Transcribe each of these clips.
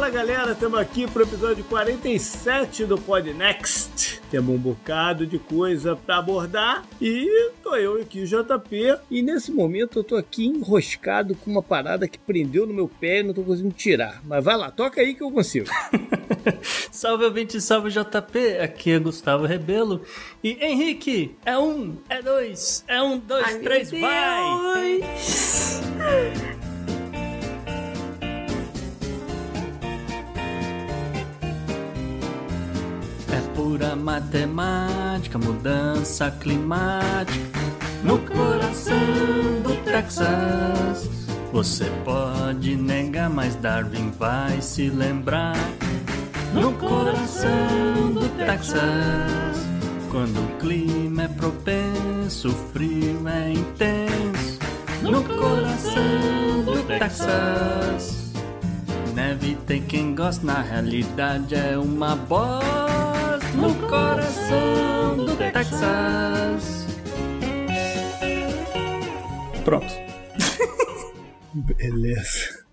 Fala galera, estamos aqui para o episódio 47 do Pod Next. Temos um bocado de coisa para abordar e tô eu aqui, o JP. E nesse momento eu tô aqui enroscado com uma parada que prendeu no meu pé e não tô conseguindo tirar. Mas vai lá, toca aí que eu consigo. salve ouvinte, salve JP. Aqui é Gustavo Rebelo. E Henrique, é um, é dois, é um, dois, Ai, três, vai! Pura matemática, mudança climática. No coração do Texas, você pode negar, mas Darwin vai se lembrar. No coração do Texas, quando o clima é propenso, o frio é intenso. No coração do Texas, neve tem quem gosta, na realidade é uma bosta no coração do Texas. Pronto. Beleza.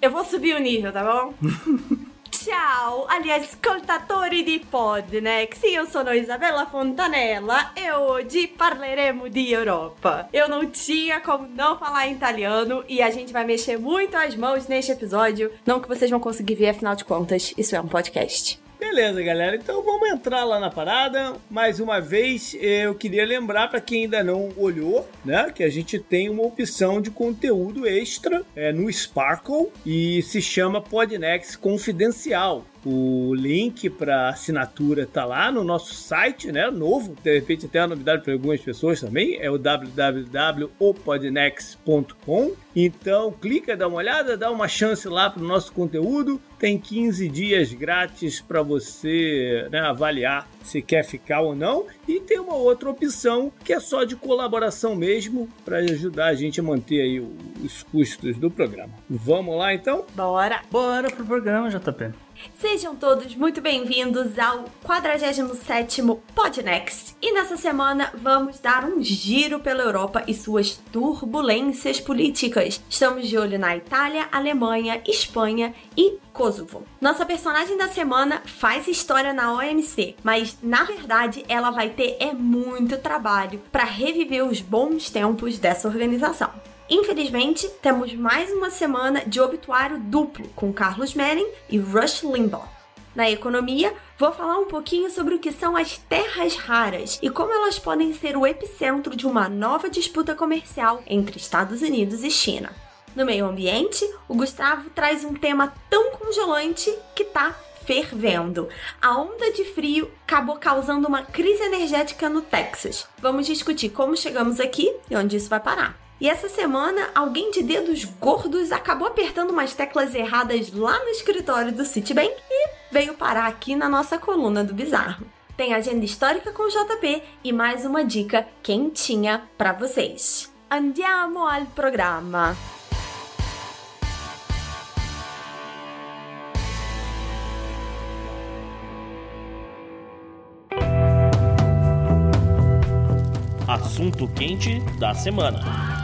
Eu vou subir o nível, tá bom? Ciao agli ascoltatori di Podnex, io sono Isabella Fontanella e hoje parleremo di Europa. Eu não tinha como não falar italiano e a gente vai mexer muito as mãos neste episódio. Não que vocês vão conseguir ver, afinal de contas, isso é um podcast. Beleza, galera. Então vamos entrar lá na parada. Mais uma vez, eu queria lembrar para quem ainda não olhou, né, que a gente tem uma opção de conteúdo extra é, no Sparkle e se chama Podnext Confidencial. O link para assinatura tá lá no nosso site, né? Novo, de repente até a novidade para algumas pessoas também, é o www.opodnex.com. Então, clica, dá uma olhada, dá uma chance lá para o nosso conteúdo. Tem 15 dias grátis para você né, avaliar se quer ficar ou não. E tem uma outra opção que é só de colaboração mesmo para ajudar a gente a manter aí os custos do programa. Vamos lá então? Bora! Bora pro programa, JP. Sejam todos muito bem-vindos ao 47º Podnext. E nessa semana vamos dar um giro pela Europa e suas turbulências políticas. Estamos de olho na Itália, Alemanha, Espanha e Kosovo. Nossa personagem da semana faz história na OMC, mas na verdade ela vai ter é muito trabalho para reviver os bons tempos dessa organização. Infelizmente, temos mais uma semana de obituário duplo com Carlos Menem e Rush Limbaugh. Na economia, vou falar um pouquinho sobre o que são as terras raras e como elas podem ser o epicentro de uma nova disputa comercial entre Estados Unidos e China. No meio ambiente, o Gustavo traz um tema tão congelante que tá fervendo. A onda de frio acabou causando uma crise energética no Texas. Vamos discutir como chegamos aqui e onde isso vai parar. E essa semana, alguém de dedos gordos acabou apertando umas teclas erradas lá no escritório do Citibank e veio parar aqui na nossa coluna do Bizarro. Tem agenda histórica com JP e mais uma dica quentinha para vocês. Andiamo al programma. Assunto quente da semana.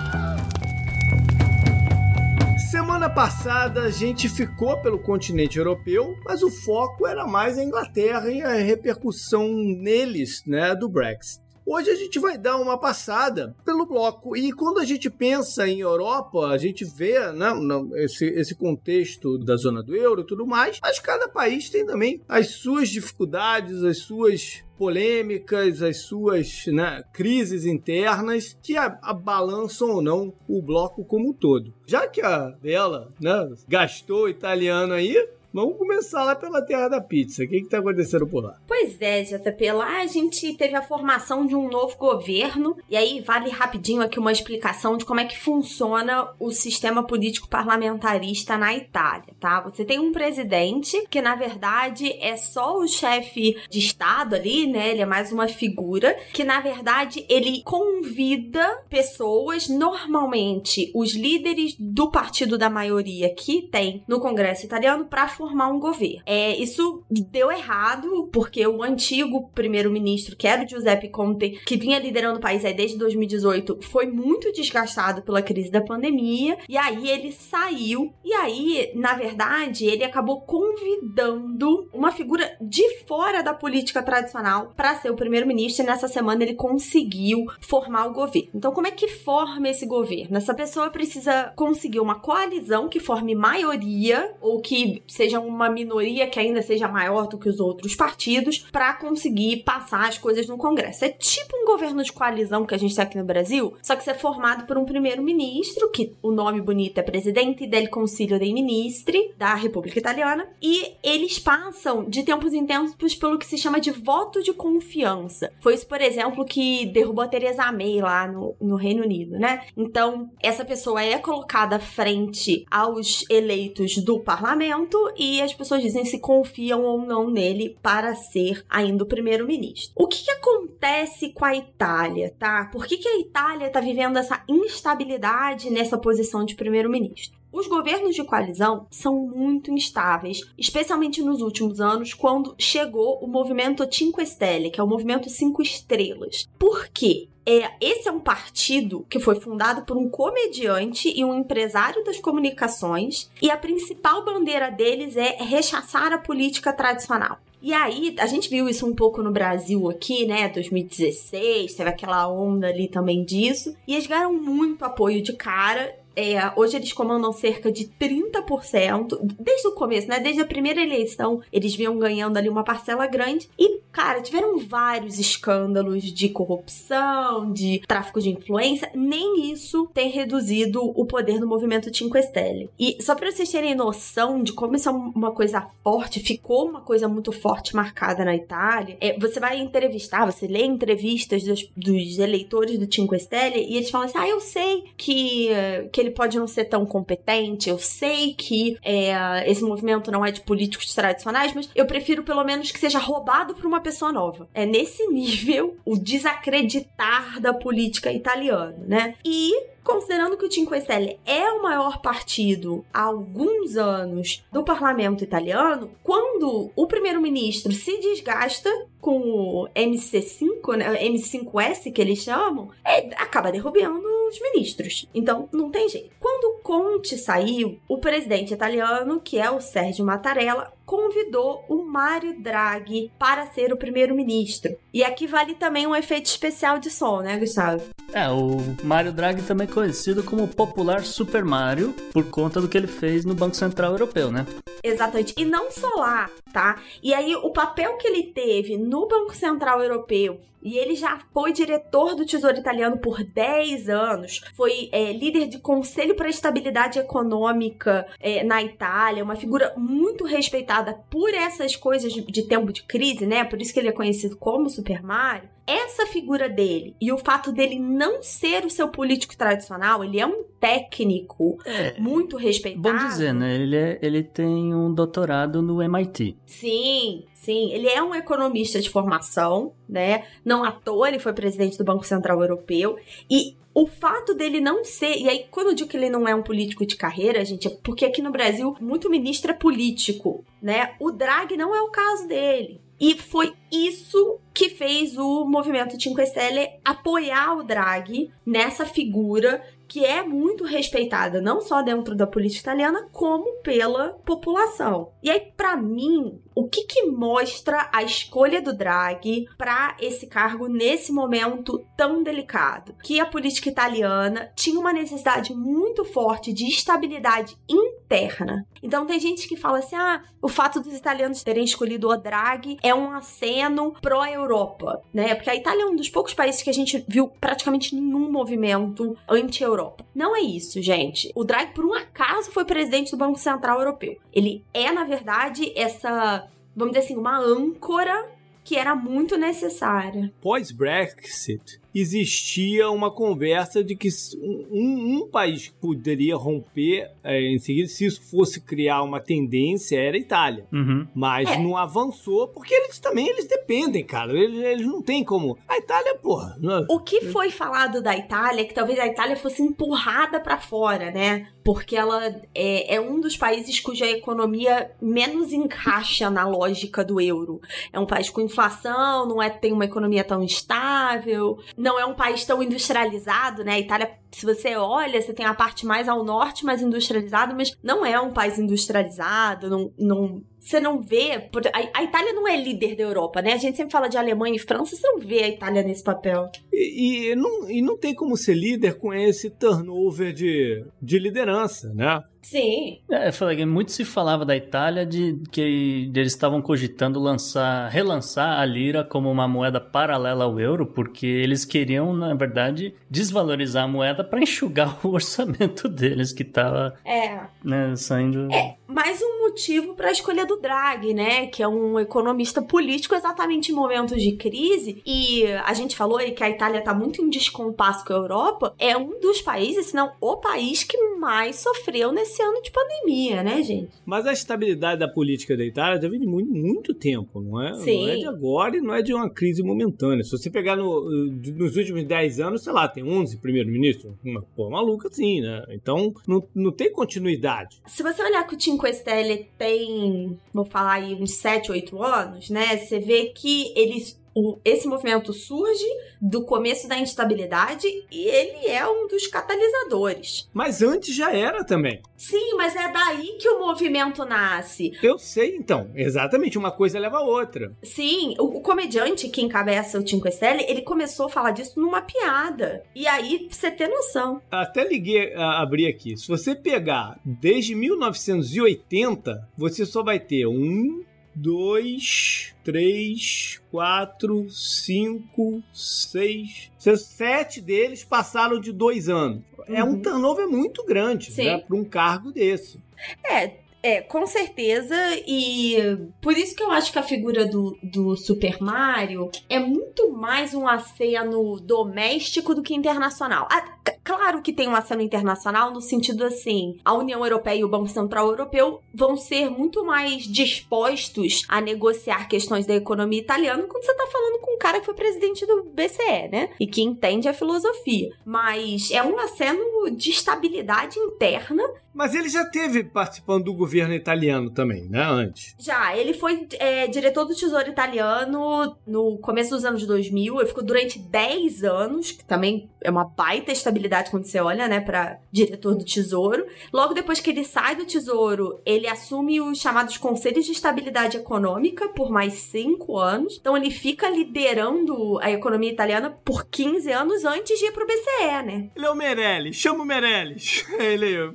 Semana passada a gente ficou pelo continente europeu, mas o foco era mais a Inglaterra e a repercussão neles, né, do Brexit. Hoje a gente vai dar uma passada pelo bloco e quando a gente pensa em Europa, a gente vê né, esse, esse contexto da zona do euro e tudo mais, mas cada país tem também as suas dificuldades, as suas polêmicas, as suas né, crises internas que abalançam ou não o bloco como um todo. Já que a Bela né, gastou o italiano aí, Vamos começar lá pela Terra da Pizza. O que está acontecendo por lá? Pois é, JP. Lá a gente teve a formação de um novo governo. E aí vale rapidinho aqui uma explicação de como é que funciona o sistema político parlamentarista na Itália, tá? Você tem um presidente que, na verdade, é só o chefe de Estado ali, né? Ele é mais uma figura que, na verdade, ele convida pessoas, normalmente os líderes do partido da maioria que tem no Congresso italiano, para formar um governo. É, isso deu errado, porque o antigo primeiro-ministro, que era o Giuseppe Conte, que vinha liderando o país aí desde 2018, foi muito desgastado pela crise da pandemia, e aí ele saiu, e aí, na verdade, ele acabou convidando uma figura de fora da política tradicional para ser o primeiro-ministro, e nessa semana ele conseguiu formar o governo. Então, como é que forma esse governo? Essa pessoa precisa conseguir uma coalizão que forme maioria, ou que seja seja uma minoria que ainda seja maior do que os outros partidos para conseguir passar as coisas no Congresso. É tipo um governo de coalizão que a gente tem aqui no Brasil, só que você é formado por um primeiro-ministro, que o nome bonito é Presidente del Consiglio dei Ministri da República Italiana, e eles passam de tempos em tempos pelo que se chama de voto de confiança. Foi isso, por exemplo, que derrubou a Theresa May lá no, no Reino Unido, né? Então, essa pessoa é colocada frente aos eleitos do parlamento e as pessoas dizem se confiam ou não nele para ser ainda o primeiro-ministro. O que, que, acontece com a Itália, tá? Por que, que a Itália está vivendo essa instabilidade nessa posição de primeiro-ministro? Os governos de coalizão são muito instáveis, especialmente nos últimos anos, quando chegou o movimento Cinque Stelle, que é o movimento Cinco Estrelas. Por quê? É, esse é um partido que foi fundado por um comediante e um empresário das comunicações, e a principal bandeira deles é rechaçar a política tradicional. E aí, a gente viu isso um pouco no Brasil aqui, né? 2016, teve aquela onda ali também disso. E eles ganharam muito apoio de cara é, hoje eles comandam cerca de 30%, desde o começo, né? Desde a primeira eleição, eles vinham ganhando ali uma parcela grande. E, cara, tiveram vários escândalos de corrupção, de tráfico de influência. Nem isso tem reduzido o poder do movimento Cinque Stelle. E só para vocês terem noção de como isso é uma coisa forte, ficou uma coisa muito forte marcada na Itália, é, você vai entrevistar, você lê entrevistas dos, dos eleitores do Cinque Stelle e eles falam assim: ah, eu sei que, que ele pode não ser tão competente, eu sei que é, esse movimento não é de políticos tradicionais, mas eu prefiro pelo menos que seja roubado por uma pessoa nova. É nesse nível o desacreditar da política italiana, né? E Considerando que o Cinque Stelle é o maior partido há alguns anos do parlamento italiano, quando o primeiro-ministro se desgasta com o MC5, né, M5S que eles chamam, é, acaba derrubando os ministros. Então, não tem jeito. Quando Conte saiu, o presidente italiano, que é o Sérgio Mattarella, convidou o Mário Draghi para ser o primeiro-ministro. E aqui vale também um efeito especial de som, né, Gustavo? É, o Mário Draghi também é conhecido como popular Super Mario por conta do que ele fez no Banco Central Europeu, né? Exatamente. E não só lá, tá? E aí o papel que ele teve no Banco Central Europeu e ele já foi diretor do Tesouro Italiano por 10 anos, foi é, líder de Conselho para a Estabilidade Econômica é, na Itália, uma figura muito respeitada por essas coisas de, de tempo de crise, né? Por isso que ele é conhecido como Super Mario essa figura dele e o fato dele não ser o seu político tradicional, ele é um técnico é, muito respeitado. Bom dizer, né? Ele, é, ele tem um doutorado no MIT. Sim, Sim, ele é um economista de formação, né? Não à toa ele foi presidente do Banco Central Europeu. E o fato dele não ser. E aí, quando eu digo que ele não é um político de carreira, gente, é porque aqui no Brasil muito ministro é político, né? O Draghi não é o caso dele. E foi isso que fez o movimento Cinque Stelle apoiar o Draghi nessa figura que é muito respeitada não só dentro da política italiana, como pela população. E aí, para mim, o que, que mostra a escolha do Draghi para esse cargo nesse momento tão delicado? Que a política italiana tinha uma necessidade muito forte de estabilidade interna. Então tem gente que fala assim: ah, o fato dos italianos terem escolhido o Draghi é um aceno pró-Europa, né? Porque a Itália é um dos poucos países que a gente viu praticamente nenhum movimento anti-Europa. Não é isso, gente. O Draghi, por um acaso, foi presidente do Banco Central Europeu. Ele é, na verdade, essa, vamos dizer assim, uma âncora que era muito necessária. Pós-Brexit, existia uma conversa de que um, um país poderia romper é, em seguida, se isso fosse criar uma tendência, era a Itália. Uhum. Mas é. não avançou, porque eles também eles dependem, cara. Eles, eles não têm como. A Itália, porra. Não... O que foi falado da Itália é que talvez a Itália fosse empurrada para fora, né? Porque ela é, é um dos países cuja economia menos encaixa na lógica do euro. É um país com inflação, não é tem uma economia tão estável não é um país tão industrializado, né? A Itália, se você olha, você tem a parte mais ao norte, mais industrializada, mas não é um país industrializado, não, não você não vê. A, Itália não é líder da Europa, né? A gente sempre fala de Alemanha e França, você não vê a Itália nesse papel. E, e, não, e não tem como ser líder com esse turnover de, de liderança, né? Sim. É, eu falei, muito se falava da Itália de que eles estavam cogitando lançar, relançar a lira como uma moeda paralela ao euro, porque eles queriam, na verdade, desvalorizar a moeda para enxugar o orçamento deles que estava é. né, saindo. É, mais um motivo para a escolha do Draghi, né, que é um economista político exatamente em momentos de crise, e a gente falou aí que a Itália está muito em descompasso com a Europa, é um dos países, se não o país que mais sofreu nesse esse ano de pandemia, né, gente? Mas a estabilidade da política da Itália já vem de muito, muito tempo, não é? Sim. Não é de agora e não é de uma crise momentânea. Se você pegar no, nos últimos 10 anos, sei lá, tem 11 primeiros-ministros. Uma pô, maluca assim, né? Então, não, não tem continuidade. Se você olhar que o Cinque Stelle tem, vou falar aí, uns 7, 8 anos, né? Você vê que eles esse movimento surge do começo da instabilidade e ele é um dos catalisadores. Mas antes já era também. Sim, mas é daí que o movimento nasce. Eu sei, então. Exatamente, uma coisa leva a outra. Sim, o, o comediante que encabeça o Cinque Stelle, ele começou a falar disso numa piada. E aí, você tem noção. Até liguei, a, abrir aqui. Se você pegar desde 1980, você só vai ter um, dois, três, quatro, cinco, seis. Sete deles passaram de dois anos. Uhum. É um uhum. turnover muito grande né, para um cargo desse. É, é, com certeza, e por isso que eu acho que a figura do, do Super Mario é muito mais um aceno doméstico do que internacional. Ah, claro que tem um aceno internacional no sentido assim, a União Europeia e o Banco Central Europeu vão ser muito mais dispostos a negociar questões da economia italiana quando você tá falando com um cara que foi presidente do BCE, né? E que entende a filosofia. Mas é um aceno de estabilidade interna mas ele já teve participando do governo italiano também, né? Antes. Já, ele foi é, diretor do Tesouro Italiano no começo dos anos 2000. Ele ficou durante 10 anos, que também é uma baita estabilidade quando você olha, né, para diretor do Tesouro. Logo depois que ele sai do Tesouro, ele assume os chamados Conselhos de Estabilidade Econômica por mais 5 anos. Então ele fica liderando a economia italiana por 15 anos antes de ir pro BCE, né? Ele é o Meirelles, chama o Meirelles. ele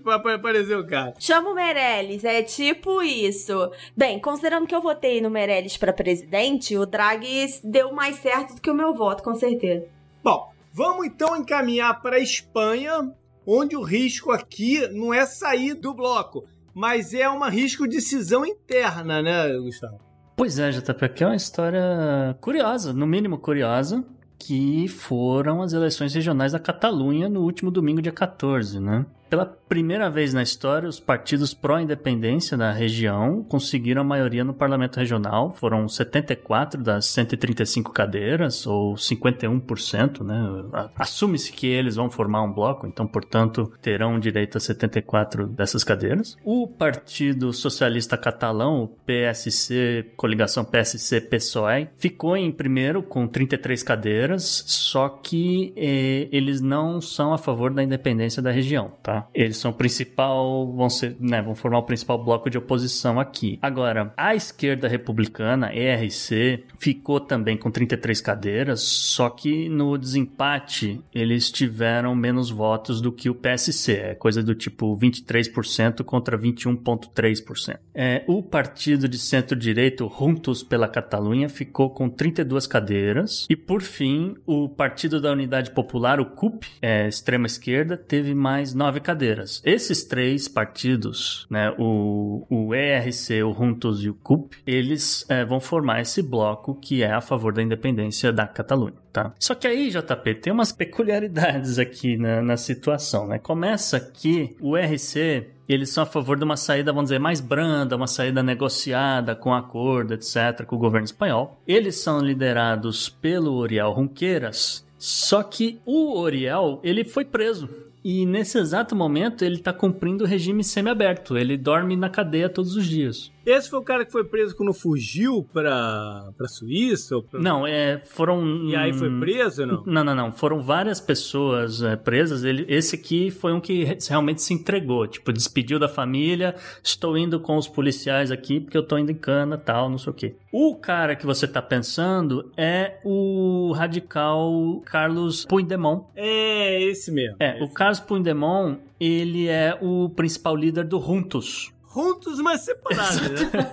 apareceu o cara. Chama o Meirelles, é tipo isso. Bem, considerando que eu votei no Meirelles para presidente, o Draghi deu mais certo do que o meu voto, com certeza. Bom, vamos então encaminhar para Espanha, onde o risco aqui não é sair do bloco, mas é uma risco de cisão interna, né, Gustavo? Pois é, JP, aqui é uma história curiosa, no mínimo curiosa, que foram as eleições regionais da Catalunha no último domingo, dia 14, né? Pela primeira vez na história, os partidos pró-independência da região conseguiram a maioria no parlamento regional. Foram 74 das 135 cadeiras, ou 51%, né? Assume-se que eles vão formar um bloco, então, portanto, terão direito a 74 dessas cadeiras. O Partido Socialista Catalão, o PSC, coligação PSC-PSOE, ficou em primeiro com 33 cadeiras, só que eh, eles não são a favor da independência da região, tá? Eles são principal, vão ser, né, vão formar o principal bloco de oposição aqui. Agora, a esquerda republicana, ERC, ficou também com 33 cadeiras, só que no desempate eles tiveram menos votos do que o PSC, é coisa do tipo 23% contra 21,3%. É, o partido de centro-direito, Juntos pela Catalunha, ficou com 32 cadeiras, e por fim, o Partido da Unidade Popular, o CUP, é, extrema-esquerda, teve mais nove cadeiras. Esses três partidos, né, o, o ERC, o Juntos e o CUP, eles é, vão formar esse bloco que é a favor da independência da Catalunha. Tá? Só que aí, JP, tem umas peculiaridades aqui na, na situação. Né? Começa que o RC eles são a favor de uma saída, vamos dizer, mais branda, uma saída negociada, com acordo, etc., com o governo espanhol. Eles são liderados pelo Oriel Junqueiras, só que o Oriel, ele foi preso. E nesse exato momento ele está cumprindo o regime semiaberto. Ele dorme na cadeia todos os dias. Esse foi o cara que foi preso quando fugiu pra, pra Suíça? Pra... Não, é, foram. E aí foi preso, não? Não, não, não. Foram várias pessoas é, presas. Ele, esse aqui foi um que realmente se entregou. Tipo, despediu da família. Estou indo com os policiais aqui porque eu tô indo em cana tal, não sei o quê. O cara que você tá pensando é o radical Carlos Puigdemont. É, esse mesmo. É, esse. o Carlos Puigdemont, ele é o principal líder do Juntos juntos, mas separados, né?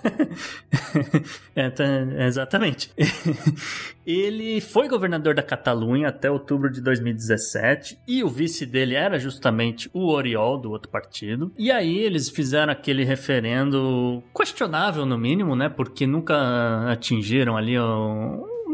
é, tá, exatamente. Ele foi governador da Catalunha até outubro de 2017 e o vice dele era justamente o Oriol, do outro partido. E aí eles fizeram aquele referendo questionável, no mínimo, né? Porque nunca atingiram ali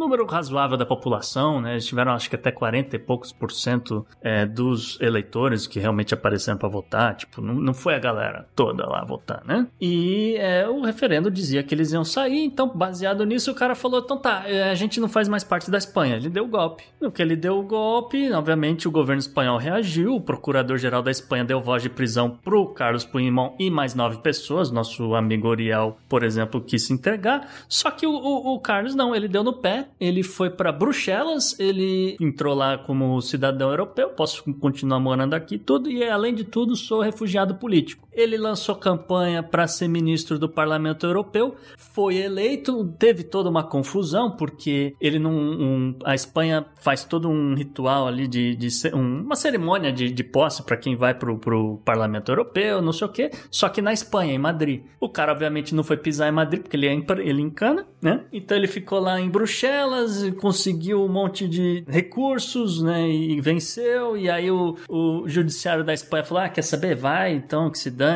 número razoável da população, né? Eles tiveram acho que até 40 e poucos por cento é, dos eleitores que realmente apareceram para votar. Tipo, não, não foi a galera toda lá votar, né? E é, o referendo dizia que eles iam sair, então, baseado nisso, o cara falou: então tá, é, a gente não faz mais parte da Espanha. Ele deu o golpe. No que ele deu o golpe, obviamente o governo espanhol reagiu, o procurador-geral da Espanha deu voz de prisão pro Carlos Puigdemont e mais nove pessoas. Nosso amigo Oriel, por exemplo, quis se entregar. Só que o, o, o Carlos não, ele deu no pé ele foi para Bruxelas, ele entrou lá como cidadão europeu, posso continuar morando aqui tudo e além de tudo sou refugiado político. Ele lançou campanha para ser ministro do Parlamento Europeu, foi eleito, teve toda uma confusão porque ele não, um, a Espanha faz todo um ritual ali de, de um, uma cerimônia de, de posse para quem vai pro, pro Parlamento Europeu, não sei o que. Só que na Espanha, em Madrid, o cara obviamente não foi pisar em Madrid porque ele é ele encana, né? Então ele ficou lá em Bruxelas, conseguiu um monte de recursos, né? E venceu. E aí o, o judiciário da Espanha falou: ah, quer saber? Vai, então que se dane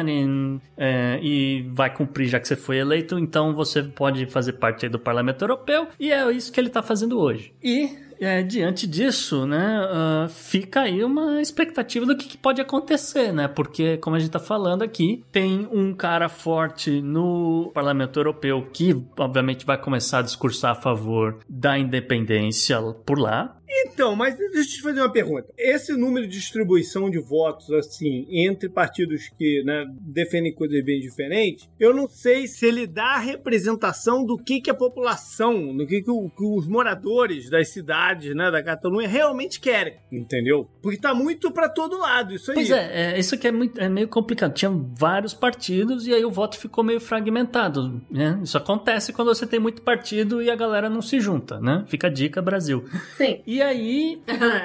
é, e vai cumprir já que você foi eleito, então você pode fazer parte do Parlamento Europeu e é isso que ele está fazendo hoje. E é, diante disso, né, uh, fica aí uma expectativa do que, que, pode acontecer, né? Porque, como a gente está falando aqui, tem um cara forte no Parlamento Europeu que, obviamente, vai começar a discursar a favor da independência por lá. Então, mas deixa eu te fazer uma pergunta. Esse número de distribuição de votos, assim, entre partidos que né, defendem coisas bem diferentes, eu não sei se ele dá a representação do que, que a população, do que, que, o, que os moradores das cidades, né, da Catalunha realmente querem, entendeu? Porque tá muito para todo lado, isso aí. Pois é, é isso que é, muito, é meio complicado. Tinha vários partidos e aí o voto ficou meio fragmentado, né? Isso acontece quando você tem muito partido e a galera não se junta, né? Fica a dica, Brasil. Sim. E aí,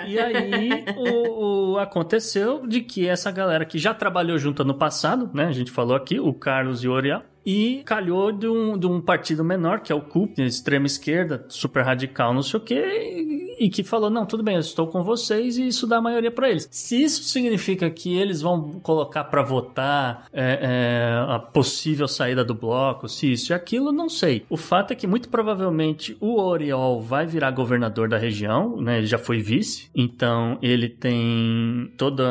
e aí o, o, aconteceu de que essa galera que já trabalhou junto no passado, né? A gente falou aqui, o Carlos e o Oriel, e calhou de um, de um partido menor, que é o CUP, extrema esquerda, super radical, não sei o quê, e que falou: não, tudo bem, eu estou com vocês e isso dá maioria para eles. Se isso significa que eles vão colocar para votar é, é, a possível saída do bloco, se isso e aquilo, não sei. O fato é que muito provavelmente o Oriol vai virar governador da região, né? Ele já foi vice, então ele tem toda,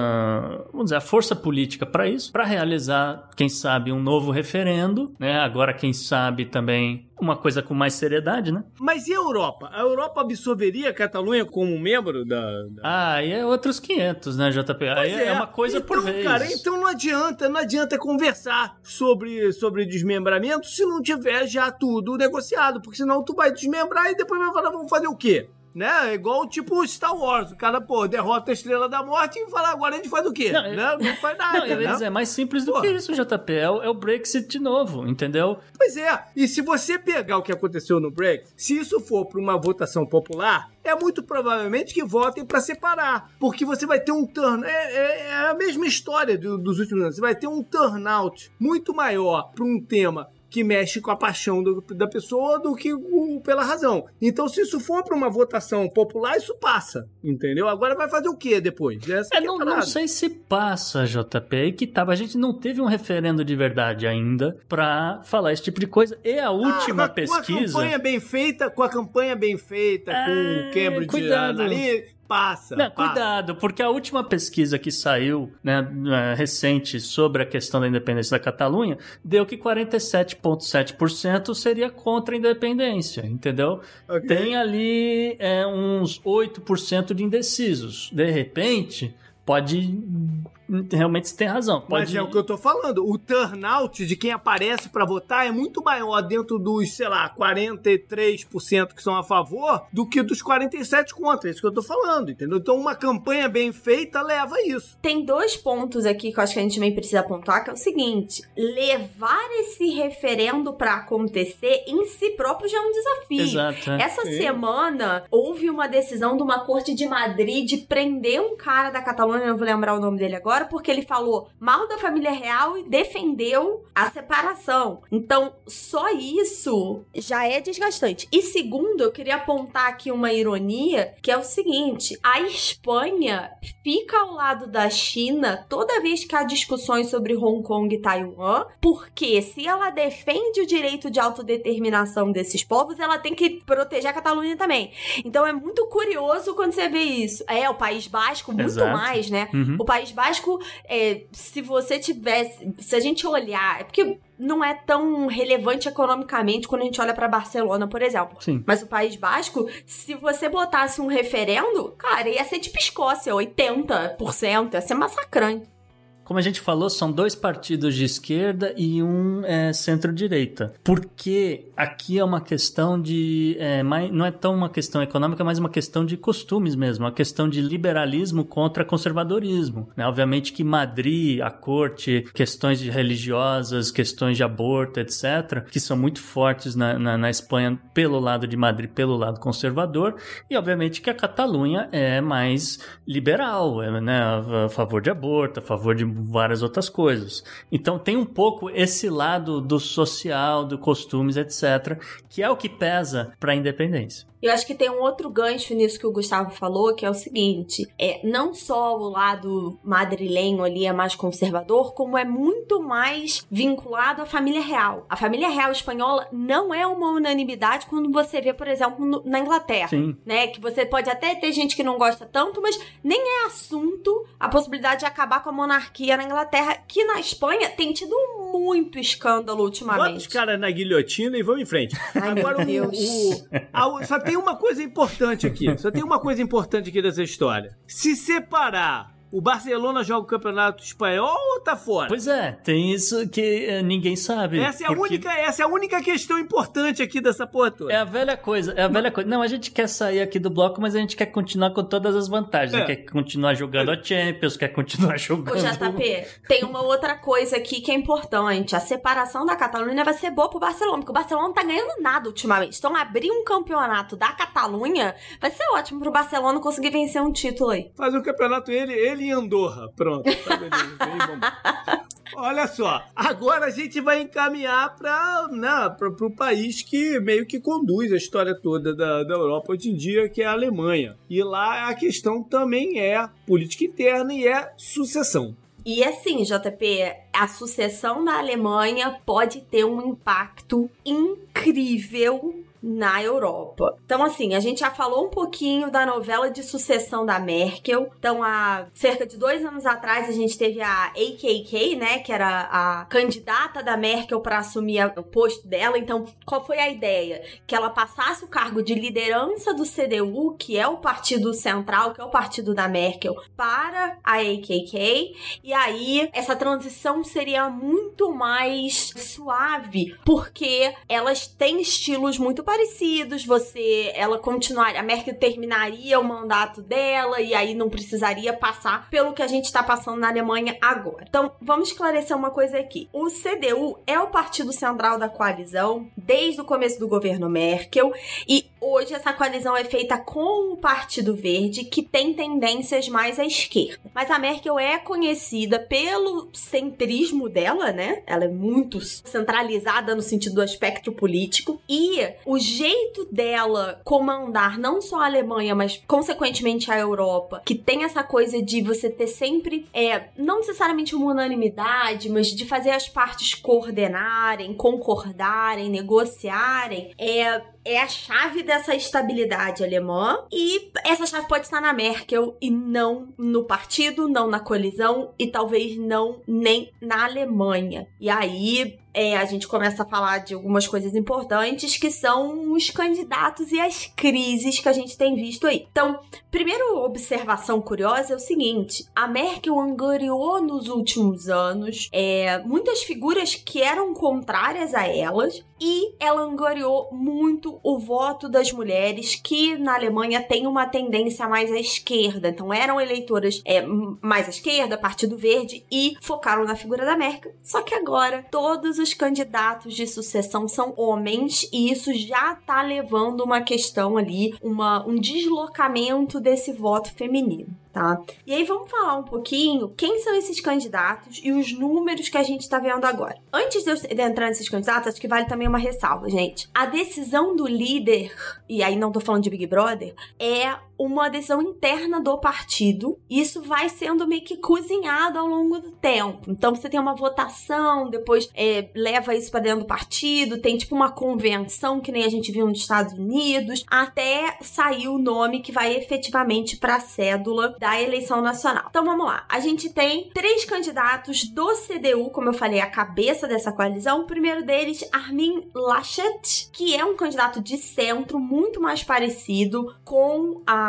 vamos dizer, a força política para isso, para realizar, quem sabe, um novo referendo, né? Agora, quem sabe também uma coisa com mais seriedade, né? Mas e a Europa? A Europa absorveria a Catalunha como membro da. da... Ah, aí é outros 500, né, JP? Aí é. é. uma coisa então, por vez. Cara, então não adianta, não adianta conversar sobre, sobre desmembramento se não tiver já tudo negociado, porque senão tu vai desmembrar e depois vai falar, vamos fazer o quê? Né? Igual tipo Star Wars. O cara, pô, derrota a Estrela da Morte e fala, agora a gente faz o quê? Não, né? não faz nada, Não, né? é mais simples do Pô. que isso, JP. É o, é o Brexit de novo, entendeu? Pois é, e se você pegar o que aconteceu no Brexit, se isso for para uma votação popular, é muito provavelmente que votem para separar, porque você vai ter um turn, é, é- é a mesma história do- dos últimos anos, você vai ter um turnout muito maior para um tema que mexe com a paixão do- da pessoa do que o- pela razão. Então, se isso for para uma votação popular, isso passa, entendeu? Agora vai fazer o que depois? É, é não, não sei se passa, JP, aí que tava. A gente não teve um referendo de verdade ainda pra falar esse tipo de coisa. E a última Ah, com a- Com a pesquisa. campanha bem feita, com a campanha bem feita, É, com o Cambridge cuidado. ali, passa. Não, passa. cuidado, porque a última pesquisa que saiu, né, eh, recente, sobre a questão da independência da Catalunha, deu que 47,7% seria contra a independência, entendeu? Ok. Tem ali é, uns 8% de indecisos. De repente, pode. Realmente você tem razão. Mas Pode... é o que eu tô falando. O turnout de quem aparece pra votar é muito maior dentro dos, sei lá, 43% que são a favor do que dos 47 contra. É isso que eu tô falando, entendeu? Então uma campanha bem feita leva a isso. Tem dois pontos aqui que eu acho que a gente também precisa apontar, que é o seguinte: levar esse referendo pra acontecer em si próprio já é um desafio. Exato. é. Essa Sim. semana houve uma decisão de uma corte de Madrid de prender um cara da Catalunha, não vou lembrar o nome dele agora, porque ele falou mal da família real e defendeu a separação. Então, só isso já é desgastante. E segundo, eu queria apontar aqui uma ironia, que é o seguinte: a Espanha fica ao lado da China toda vez que há discussões sobre Hong Kong e Taiwan, porque se ela defende o direito de autodeterminação desses povos, ela tem que proteger a Catalunha também. Então é muito curioso quando você vê isso. É, o País Basco, muito Exato. mais, né? Uhum. O País Basco, é, se você tivesse. Se a gente olhar. É porque não é tão relevante economicamente quando a gente olha pra Barcelona, por exemplo. Sim. Mas o País Basco, se você botasse um referendo, cara, ia ser tipo Escócia, 80%, ia ser massacrante. Como a gente falou, são dois partidos de esquerda e um é, centro-direita. Porque aqui é uma questão de. é, mais- não é tão uma questão econômica, mas uma questão de costumes mesmo. Uma questão de liberalismo contra conservadorismo. né? Obviamente que Madrid, a corte, questões religiosas, questões de aborto, etc., que são muito fortes na, na, na Espanha pelo lado de Madrid, pelo lado conservador. E obviamente que a Catalunha é mais liberal, é, né, a favor de aborto, a favor de várias outras coisas. Então tem um pouco esse lado do social, do costumes, etc., que é o que pesa para a independência. Eu acho que tem um outro gancho nisso que o Gustavo falou, que é o seguinte: é não só o lado madrilenho ali é mais conservador, como é muito mais vinculado à família real. A família real espanhola não é uma unanimidade quando você vê, por exemplo, no- na Inglaterra. Sim. Né, que você pode até ter gente que não gosta tanto, mas nem é assunto a possibilidade de acabar com a monarquia na Inglaterra, que na Espanha tem tido muito escândalo Bota os ultimamente. caras na guilhotina e vamos em frente. Ai, meu Agora, o- Deus. o- a- só tem uma coisa importante aqui. Só tem uma coisa importante aqui dessa história. Se separar, o Barcelona joga o campeonato espanhol ou tá fora? Pois é, tem isso que eh, ninguém sabe. Essa é, a porque única, essa é a única questão importante aqui dessa porra toda. É a velha coisa, é a velha coisa. Não, a gente quer sair aqui do bloco, mas a gente quer continuar com todas as vantagens. É. né? Quer continuar jogando a Champions, quer continuar Ô, jogando. JP, tem uma outra coisa aqui que é importante. A separação da Catalunha vai ser boa pro Barcelona, porque o Barcelona não tá ganhando nada ultimamente. Então, abrir um campeonato da Catalunha vai ser ótimo pro Barcelona conseguir vencer um título aí. Faz o campeonato ele, ele e Andorra. Pronto. Tá. Olha só, agora a gente vai encaminhar para né, o país que meio que conduz a história toda da, da Europa hoje em dia, que é a Alemanha. E lá a questão também é política interna e é sucessão. E assim, JP, a sucessão da Alemanha pode ter um impacto incrível na Europa. Então, assim, a gente já falou um pouquinho da novela de sucessão da Merkel. Então, há cerca de dois anos atrás, a gente teve a AKK, né, que era a candidata da Merkel para assumir o posto dela. Então, qual foi a ideia? Que ela passasse o cargo de liderança do CDU, que é o partido central, que é o partido da Merkel, para a AKK. E aí, essa transição seria muito mais suave, porque elas têm estilos muito parecidos. Você, ela continuaria, a Merkel terminaria o mandato dela e aí não precisaria passar pelo que a gente está passando na Alemanha agora. Então, vamos esclarecer uma coisa aqui. O CDU é o partido central da coalizão desde o começo do governo Merkel e hoje essa coalizão é feita com o Partido Verde, que tem tendências mais à esquerda. Mas a Merkel é conhecida pelo centrismo dela, né? Ela é muito centralizada no sentido do aspecto político e o jeito dela comandar não só a Alemanha, mas consequentemente a Europa, que tem essa coisa de você ter sempre, é, não necessariamente uma unanimidade, mas de fazer as partes coordenarem, concordarem, negociarem, é é a chave dessa estabilidade alemã e essa chave pode estar na Merkel e não no partido, não na colisão e talvez não nem na Alemanha. E aí é, a gente começa a falar de algumas coisas importantes que são os candidatos e as crises que a gente tem visto aí. Então, primeira observação curiosa é o seguinte: a Merkel angariou nos últimos anos é, muitas figuras que eram contrárias a elas e ela angariou muito o voto das mulheres que na Alemanha tem uma tendência mais à esquerda. Então, eram eleitoras é, mais à esquerda, Partido Verde, e focaram na figura da Merkel. Só que agora todos os os candidatos de sucessão são homens e isso já tá levando uma questão ali, uma, um deslocamento desse voto feminino tá? E aí vamos falar um pouquinho quem são esses candidatos e os números que a gente tá vendo agora. Antes de eu entrar nesses candidatos, acho que vale também uma ressalva, gente. A decisão do líder, e aí não tô falando de Big Brother, é uma decisão interna do partido. Isso vai sendo meio que cozinhado ao longo do tempo. Então você tem uma votação, depois é, leva isso para dentro do partido, tem tipo uma convenção que nem a gente viu nos Estados Unidos, até sair o nome que vai efetivamente para a cédula da eleição nacional. Então vamos lá. A gente tem três candidatos do CDU, como eu falei, a cabeça dessa coalizão. O primeiro deles, Armin Laschet, que é um candidato de centro muito mais parecido com a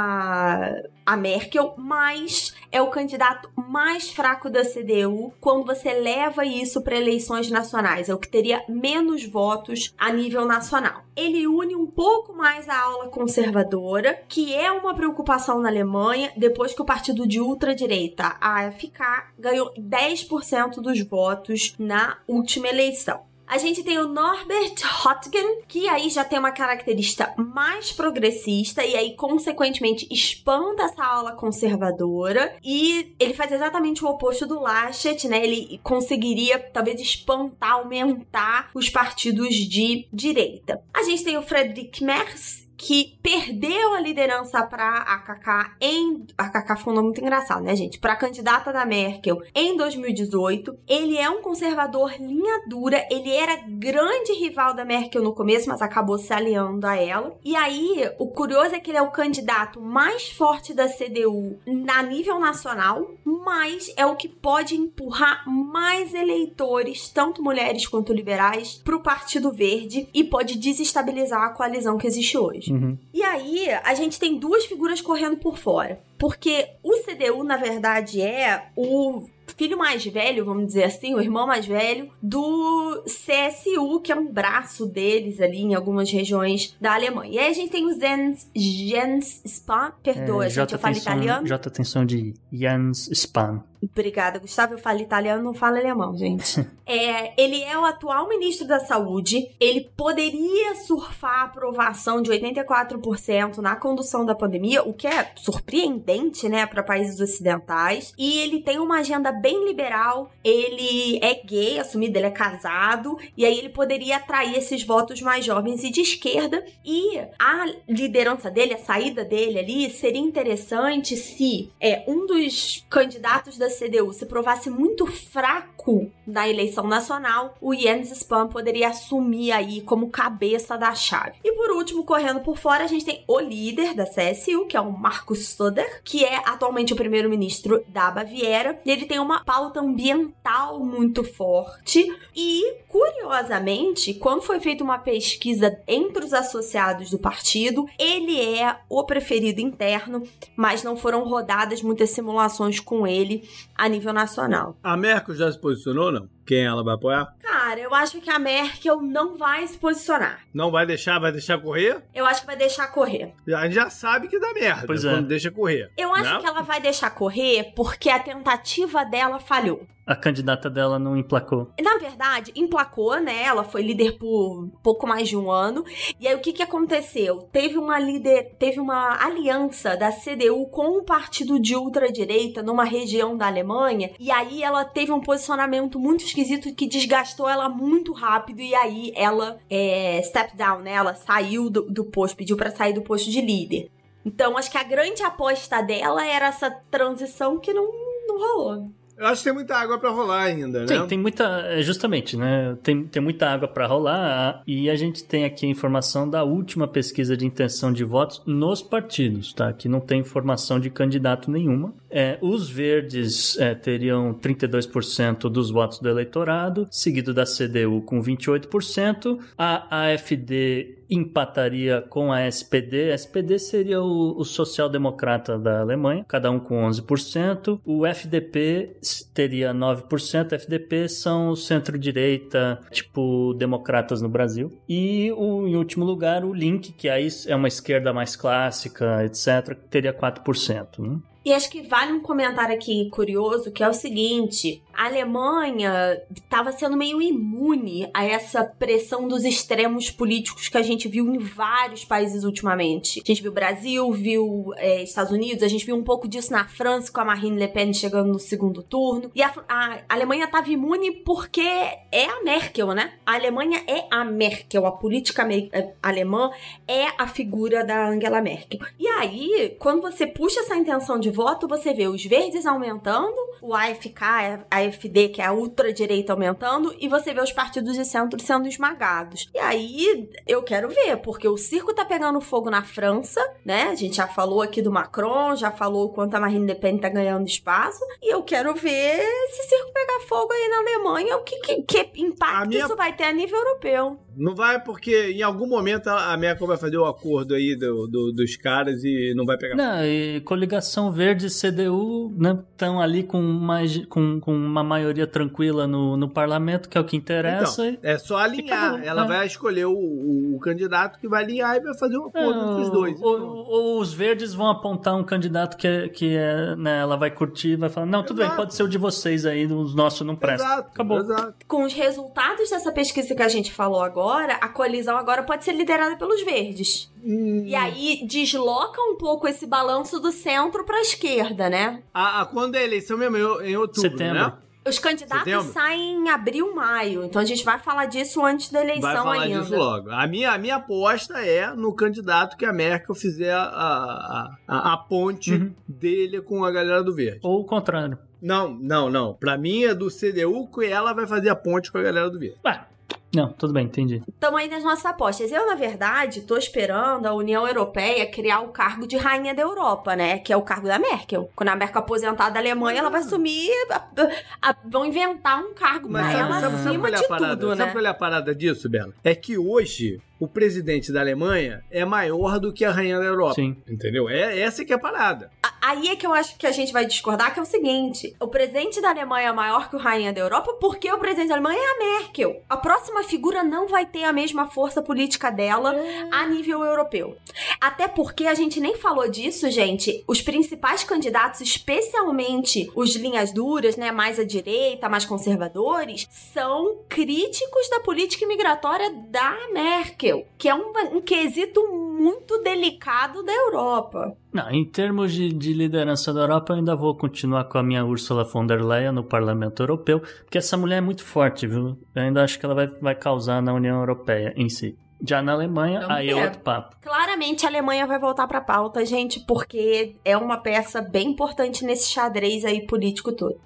a Merkel, mas é o candidato mais fraco da CDU quando você leva isso para eleições nacionais. É o que teria menos votos a nível nacional. Ele une um pouco mais a aula conservadora, que é uma preocupação na Alemanha, depois que o partido de ultradireita, a AFK, ganhou 10% dos votos na última eleição. A gente tem o Norbert Hotgen, que aí já tem uma característica mais progressista e aí, consequentemente, espanta essa aula conservadora. E ele faz exatamente o oposto do Laschet, né? Ele conseguiria, talvez, espantar, aumentar os partidos de direita. A gente tem o Friedrich Merz, que perdeu a liderança para a Kaká em. A Kaká foi um nome muito engraçado, né, gente? Para candidata da Merkel em 2018. Ele é um conservador linha dura. Ele era grande rival da Merkel no começo, mas acabou se aliando a ela. E aí, o curioso é que ele é o candidato mais forte da CDU na nível nacional, mas é o que pode empurrar mais eleitores, tanto mulheres quanto liberais, para o Partido Verde e pode desestabilizar a coalizão que existe hoje. Uhum. E aí, a gente tem duas figuras correndo por fora. Porque o CDU, na verdade, é o filho mais velho, vamos dizer assim, o irmão mais velho do CSU, que é um braço deles ali em algumas regiões da Alemanha. E aí a gente tem o Jens, Jens Spahn, perdoa, é, gente, eu falo italiano. J atenção de Jens Spahn. Obrigada, Gustavo. Eu falo italiano, não falo alemão, gente. é, ele é o atual ministro da Saúde. Ele poderia surfar a aprovação de 84% na condução da pandemia, o que é surpreendente, né, para países ocidentais. E ele tem uma agenda bem liberal. Ele é gay, assumido, ele é casado. E aí ele poderia atrair esses votos mais jovens e de esquerda. E a liderança dele, a saída dele ali, seria interessante se é um dos candidatos da CDU se provasse muito fraco na eleição nacional, o Jens Spahn poderia assumir aí como cabeça da chave. E por último, correndo por fora, a gente tem o líder da CSU, que é o Markus Söder, que é atualmente o primeiro-ministro da Baviera. Ele tem uma pauta ambiental muito forte e, curiosamente, quando foi feita uma pesquisa entre os associados do partido, ele é o preferido interno, mas não foram rodadas muitas simulações com ele a nível nacional. A Merkel já se posicionou, não? Quem ela vai apoiar? Cara, eu acho que a Merkel não vai se posicionar. Não vai deixar, vai deixar correr? Eu acho que vai deixar correr. A gente já sabe que dá merda Pois é. quando deixa correr. Eu acho né? que ela vai deixar correr porque a tentativa dela falhou. A candidata dela não emplacou. Na verdade, emplacou, né? Ela foi líder por pouco mais de um ano. E aí o que que aconteceu? Teve uma líder, teve uma aliança da CDU com um partido de ultradireita numa região da Alemanha, e aí ela teve um posicionamento muito esquisito que desgastou ela muito rápido e aí ela é, step down, né? Ela saiu do, do posto, pediu pra sair do posto de líder. Então, acho que a grande aposta dela era essa transição que não, não rolou. Eu acho que tem muita água pra rolar ainda, né? Sim, tem muita. é, Justamente, né? Tem, tem muita água para rolar. E a gente tem aqui a informação da última pesquisa de intenção de votos nos partidos, tá? Que não tem informação de candidato nenhuma. É, os verdes é, teriam 32% dos votos do eleitorado, seguido da CDU com 28%. A AFD empataria com a SPD. A SPD seria o, o social-democrata da Alemanha, cada um com 11%. O FDP teria 9%. FDP são o centro-direita, tipo democratas no Brasil. E o, em último lugar, o Link, que aí é uma esquerda mais clássica, etc., teria 4%. Né? E acho que vale um comentário aqui curioso, que é o seguinte: a Alemanha estava sendo meio imune a essa pressão dos extremos políticos que a gente viu em vários países ultimamente. A gente viu Brasil, viu é, Estados Unidos, a gente viu um pouco disso na França com a Marine Le Pen chegando no segundo turno. E a, a Alemanha estava imune porque é a Merkel, né? A Alemanha é a Merkel, a política é, alemã é a figura da Angela Merkel. E aí, quando você puxa essa intenção de voto, você vê os verdes aumentando, o AFK, a AFD, que é a ultradireita, aumentando, e você vê os partidos de centro sendo esmagados. E aí, eu quero ver, porque o circo tá pegando fogo na França, né? A gente já falou aqui do Macron, já falou o quanto a Marine Le Pen tá ganhando espaço, e eu quero ver esse circo pegar fogo aí na Alemanha, o que, que, que impacto minha- isso vai ter a nível europeu. Não vai porque em algum momento a a Merkel vai fazer o acordo aí do, do- dos caras e não vai pegar. Não, e coligação verde e CDU estão ali com, mais, com, com uma maioria tranquila no, no parlamento, que é o que interessa. Então, é só alinhar. acabou, Ela é. vai escolher o, o- o candidato que vai alinhar e vai fazer um acordo entre os dois. Ou, ou os verdes vão apontar um candidato que, é, que é, né, ela vai curtir e vai falar: não, tudo bem, Exato. pode ser o de vocês aí, os nossos não presta. Exato, Acabou. exato. com os resultados dessa pesquisa que a gente falou agora, a coalizão agora pode ser liderada pelos verdes. Hum, E aí desloca um pouco esse balanço do centro pra esquerda, né? a, a- quando é a eleição mesmo? Em, em outubro, Setembro. né? Os candidatos Setembro? saem em abril, maio. Então a gente vai falar disso antes da eleição Vai falar ainda. disso logo. A minha, a minha aposta é no candidato que a Merkel fizer a, a, a, a ponte Uhum. dele com a galera do verde. Ou o contrário. Não, não, não. Pra mim é do CDU que ela vai fazer a ponte com a galera do verde. Ah, não, tudo bem, entendi. Estamos aí nas nossas apostas. Eu, na verdade, tô esperando a União Europeia criar o cargo de rainha da Europa, né? Que é o cargo da Merkel. Quando a Merkel aposentar da Alemanha, ela vai assumir. a- a- vão inventar um cargo Mas pra sabe, ela sabe, sabe acima qual é de a parada? tudo, sabe né? qual é a parada disso, Bela? É que hoje o presidente da Alemanha é maior do que a rainha da Europa. Sim. Entendeu? É essa que é a parada. A- Aí é que eu acho que a gente vai discordar, que é o seguinte: o presidente da Alemanha é maior que o rainha da Europa porque o presidente da Alemanha é a Merkel. A próxima figura não vai ter a mesma força política dela a nível europeu. Até porque a gente nem falou disso, gente. Os principais candidatos, especialmente os linhas duras, né, mais à direita, mais conservadores, são críticos da política imigratória da Merkel, que é um, um quesito muito delicado da Europa. Não, em termos de, de liderança da Europa, eu ainda vou continuar com a minha Ursula von der Leyen no Parlamento Europeu, porque essa mulher é muito forte, viu? Eu ainda acho que ela vai, vai causar na União Europeia em si. Já na Alemanha, Vamos aí é outro papo. Claramente a Alemanha vai voltar pra pauta, gente, porque é uma peça bem importante nesse xadrez aí político todo.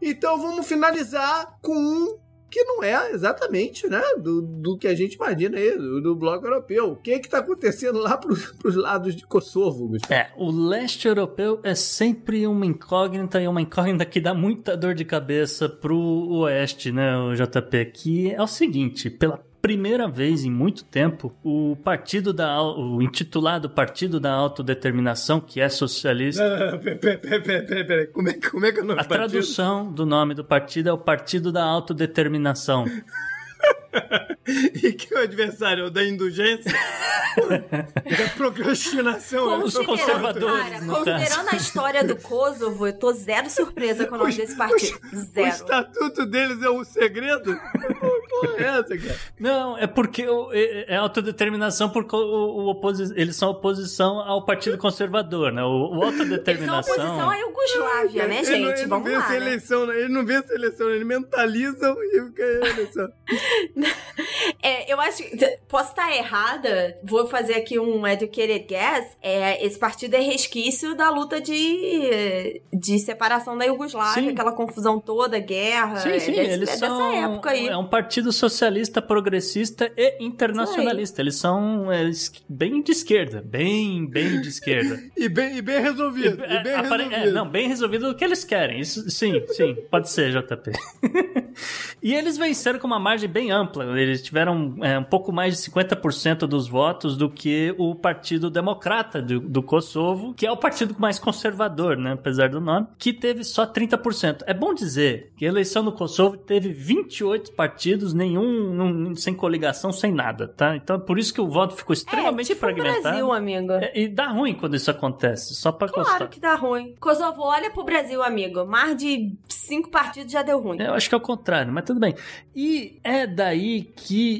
Então vamos finalizar com um que não é exatamente né, do, do que a gente imagina aí, do, do bloco europeu. O que é que tá acontecendo lá pros, pros lados de Kosovo, Gustavo? É, o leste europeu é sempre uma incógnita e uma incógnita que dá muita dor de cabeça pro oeste, né, o JP? Que é o seguinte, pela primeira vez em muito tempo, o partido da o intitulado Partido da Autodeterminação, que é socialista, Peraí. Como é, que- como é que é o nome a partido? tradução do nome do partido é o Partido da Autodeterminação. e que o adversário é o da indulgência, da procrastinação. Como os Considerando- conservadores, Cara, considerando a história do Kosovo, eu tô zero surpresa com o nome desse partido. O Zero. estatuto deles é um segredo? Porra é essa, cara? Não, é porque o- é, é autodeterminação porque o, o oposi- eles são oposição ao Partido Conservador, né? O, o Eles são autodeterminação. oposição à Yugoslávia, né, Ele gente? não, ele não Vamos vê lá. essa né? eleição, né? ele não vê essa eleição, eles mentalizam e fica a eleição. É, eu acho que. Posso estar errada, vou fazer aqui um educated guess. É, esse partido é resquício da luta de, de separação da Yugoslávia, Sim. aquela confusão toda, guerra. Sim, sim, é desse- eles é são. dessa época aí. É um partido socialista, progressista e internacionalista. Eles são eles, bem de esquerda. Bem, bem de esquerda. E bem, e bem resolvido. E, bem É, apare- resolvido. é, não, bem resolvido o que eles querem. Isso, sim, sim, pode ser, JP. e eles venceram com uma margem bem ampla. Eles tiveram é, um pouco mais de 50% dos votos do que o Partido Democrata do, do Kosovo, que é o partido mais conservador, né? Apesar do nome, que teve só 30%. É bom dizer que a eleição no Kosovo teve 28 partidos, nenhum num- sem coligação, sem nada, tá? Então por isso que o voto ficou É, extremamente tipo o fragmentado. Brasil, amigo. É, E dá ruim quando isso acontece, só pra Claro constar. que dá ruim. Kosovo, olha pro Brasil, amigo. Mais de cinco partidos já deu ruim. Eu acho que é o contrário, mas tudo bem. E é daí que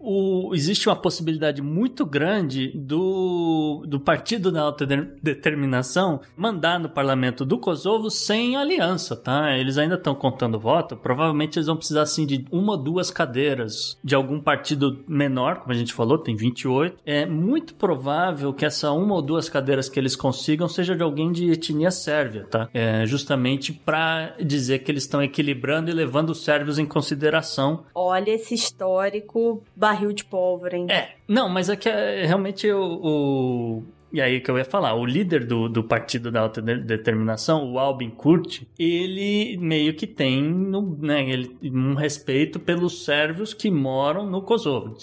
o, existe uma possibilidade muito grande do, do Partido da Autodeterminação mandar no parlamento do Kosovo sem aliança, tá? Eles ainda estão contando voto. Provavelmente eles vão precisar, assim, de uma ou duas cadeiras de algum partido menor, como a gente falou, tem 28. É muito provável que essa uma ou duas cadeiras que eles consigam seja de alguém de etnia sérvia, tá? É justamente para dizer que eles estão equilibrando e levando os sérvios em consideração Olha esse histórico barril de pólvora, hein? é, não, mas é que é, realmente o, o- E aí que eu ia falar, o líder do, do Partido da Autodeterminação, o Albin Kurti, ele meio que tem no, né, ele, um respeito pelos sérvios que moram no Kosovo.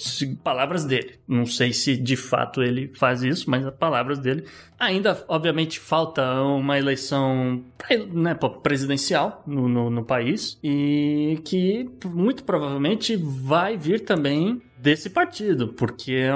Palavras dele. Não sei se de fato ele faz isso, mas as palavras dele. Ainda, obviamente, falta uma eleição né, presidencial no, no, no país e que muito provavelmente vai vir também desse partido, porque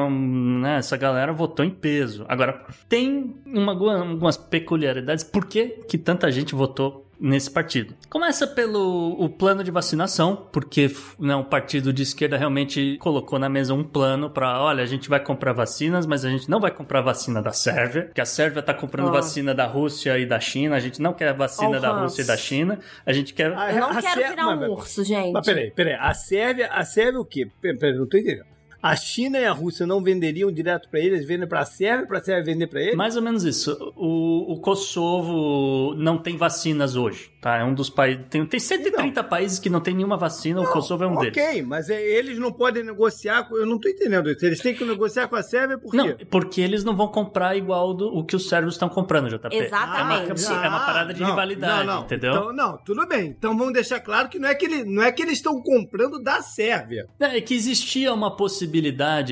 né, essa galera votou em peso. Agora, tem uma, algumas peculiaridades. Por que, que tanta gente votou nesse partido? Começa pelo o plano de vacinação, porque né, o partido de esquerda realmente colocou na mesa um plano para, olha, a gente vai comprar vacinas, mas a gente não vai comprar vacina da Sérvia, que a Sérvia tá comprando Ah. vacina da Rússia e da China, a gente não quer vacina Ó o da Hans. Rússia e da China, a gente quer A- Eu não a quero virar mas- um urso, gente. Mas peraí, peraí. A Sérvia, a Sérvia o quê? Peraí, peraí, não tô entendendo. A China e a Rússia não venderiam direto pra eles, vendem pra Sérvia, pra Sérvia vender pra eles? Mais ou menos isso. O, o Kosovo não tem vacinas hoje, tá? É um dos países. Tem, tem 130 países que não tem nenhuma vacina, o Kosovo é um ok, deles. mas é, eles não podem negociar com... Eu não tô entendendo isso. Eles têm que negociar com a Sérvia por Não, quê? porque eles não vão comprar igual do, o que os sérvios estão comprando, JP. Exatamente. É uma parada de rivalidade, não, não. entendeu? Então, não, tudo bem. Então vamos deixar claro que não é que, ele, não é que eles estão comprando da Sérvia. É que existia uma possibilidade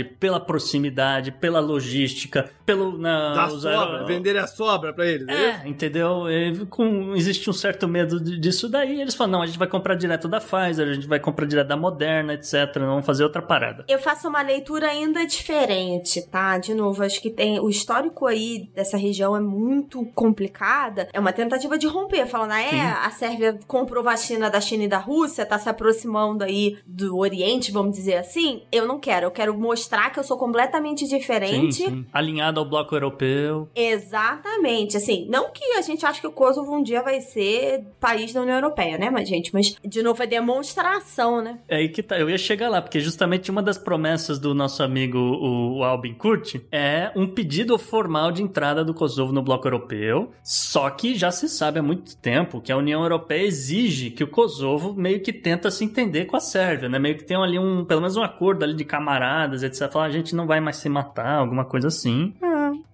pela proximidade, pela logística, pelo. Na, Da os sobra, vender a sobra pra eles. É. É, entendeu? É, com, existe um certo medo disso daí. Eles falam: não, a gente vai comprar direto da Pfizer, a gente vai comprar direto da Moderna, etc. Não vamos fazer outra parada. Eu faço uma leitura ainda diferente, tá? De novo, acho que tem o histórico aí dessa região é muito complicada. É uma tentativa de romper, falando, ah, é, Sim. a Sérvia comprou vacina da China e da Rússia, tá se aproximando aí do Oriente, vamos dizer assim. Eu não quero, eu quero mostrar que eu sou completamente diferente. Sim, sim. Alinhado ao bloco europeu. Exatamente, assim, não que a gente ache que o Kosovo um dia vai ser país da União Europeia, né, mas gente, mas de novo é demonstração, né? É aí que tá, eu ia chegar lá, porque justamente uma das promessas do nosso amigo o, o Albin Kurti é um pedido formal de entrada do Kosovo no bloco europeu, só que já se sabe há muito tempo que a União Europeia exige que o Kosovo meio que tenta se entender com a Sérvia, né? Meio que tem ali um, pelo menos um acordo ali de camaradas, etc. Falar, a gente não vai mais se matar, alguma coisa assim.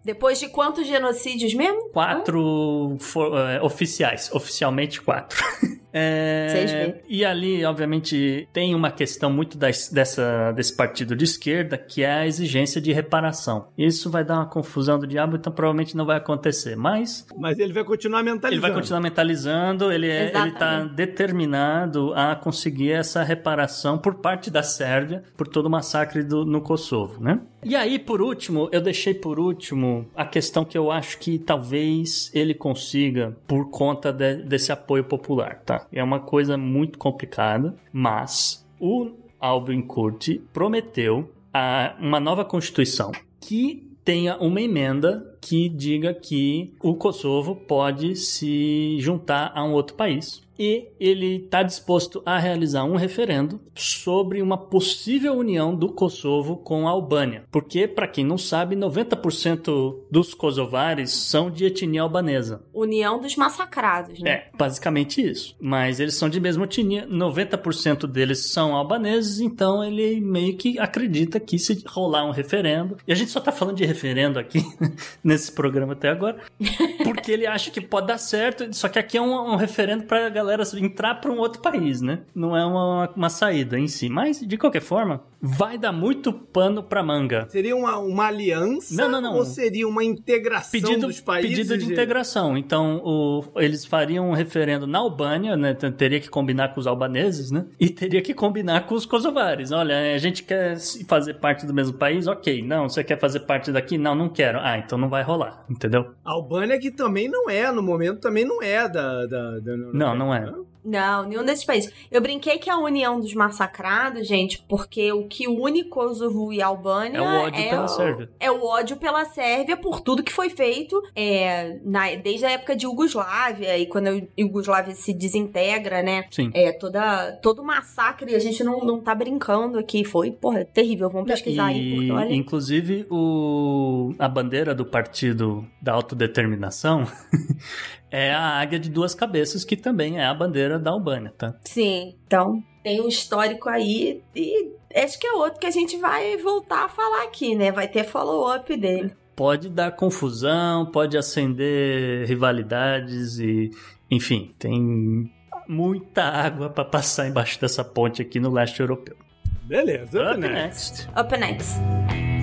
Depois de quantos genocídios mesmo? Quatro for- é, oficiais, oficialmente quatro. É, e ali, obviamente, tem uma questão muito das, dessa, desse partido de esquerda, que é a exigência de reparação. Isso vai dar uma confusão do diabo, então provavelmente não vai acontecer. Mas. Mas ele vai continuar mentalizando. Ele vai continuar mentalizando, ele, é, ele tá determinado a conseguir essa reparação por parte da Sérvia por todo o massacre do, no Kosovo, né? E aí, por último, eu deixei por último a questão que eu acho que talvez ele consiga por conta de, desse apoio popular, tá? É uma coisa muito complicada, mas o Albin Kurti prometeu a, uma nova constituição que tenha uma emenda que diga que o Kosovo pode se juntar a um outro país e ele está disposto a realizar um referendo sobre uma possível união do Kosovo com a Albânia. Porque, para quem não sabe, 90% dos kosovares são de etnia albanesa. União dos massacrados, né? É, basicamente isso. Mas eles são de mesma etnia, 90% deles são albaneses, então ele meio que acredita que se rolar um referendo, e a gente só tá falando de referendo aqui nesse programa até agora, porque ele acha que pode dar certo, só que aqui é um, um referendo pra galera entrar para um outro país, né? Não é uma, uma saída em si. Mas, de qualquer forma, vai dar muito pano pra manga. Seria uma, uma aliança? Não, não, não. Ou seria uma integração pedido, dos países? Pedido de integração. Então, o, eles fariam um referendo na Albânia, né? Teria que combinar com os albaneses, né? E teria que combinar com os kosovares. Olha, a gente quer fazer parte do mesmo país? Ok. Não, você quer fazer parte daqui? Não, não quero. Ah, então não vai rolar, entendeu? A Albânia que também não é, no momento também não é da... da, da não, não é. Não, nenhum desses países. Eu brinquei que é a união dos massacrados, gente, porque o que une Kosovo e Albânia é o ódio é pela o, Sérvia. É o ódio pela Sérvia por tudo que foi feito é, na, desde a época de Iugoslávia e quando a Iugoslávia se desintegra, né? Sim. É, toda, todo massacre, a gente não, não tá brincando aqui. Foi, porra, terrível. Vamos pesquisar e, aí. Porque, olha... Inclusive, o, a bandeira do Partido da Autodeterminação é a águia de duas cabeças, que também é a bandeira da Albânia, tá? Sim, então tem um histórico aí e acho que é outro que a gente vai voltar a falar aqui, né? Vai ter follow-up dele. Pode dar confusão, pode acender rivalidades e, enfim, tem muita água para passar embaixo dessa ponte aqui no leste europeu. Beleza, up, up next. next. Up next.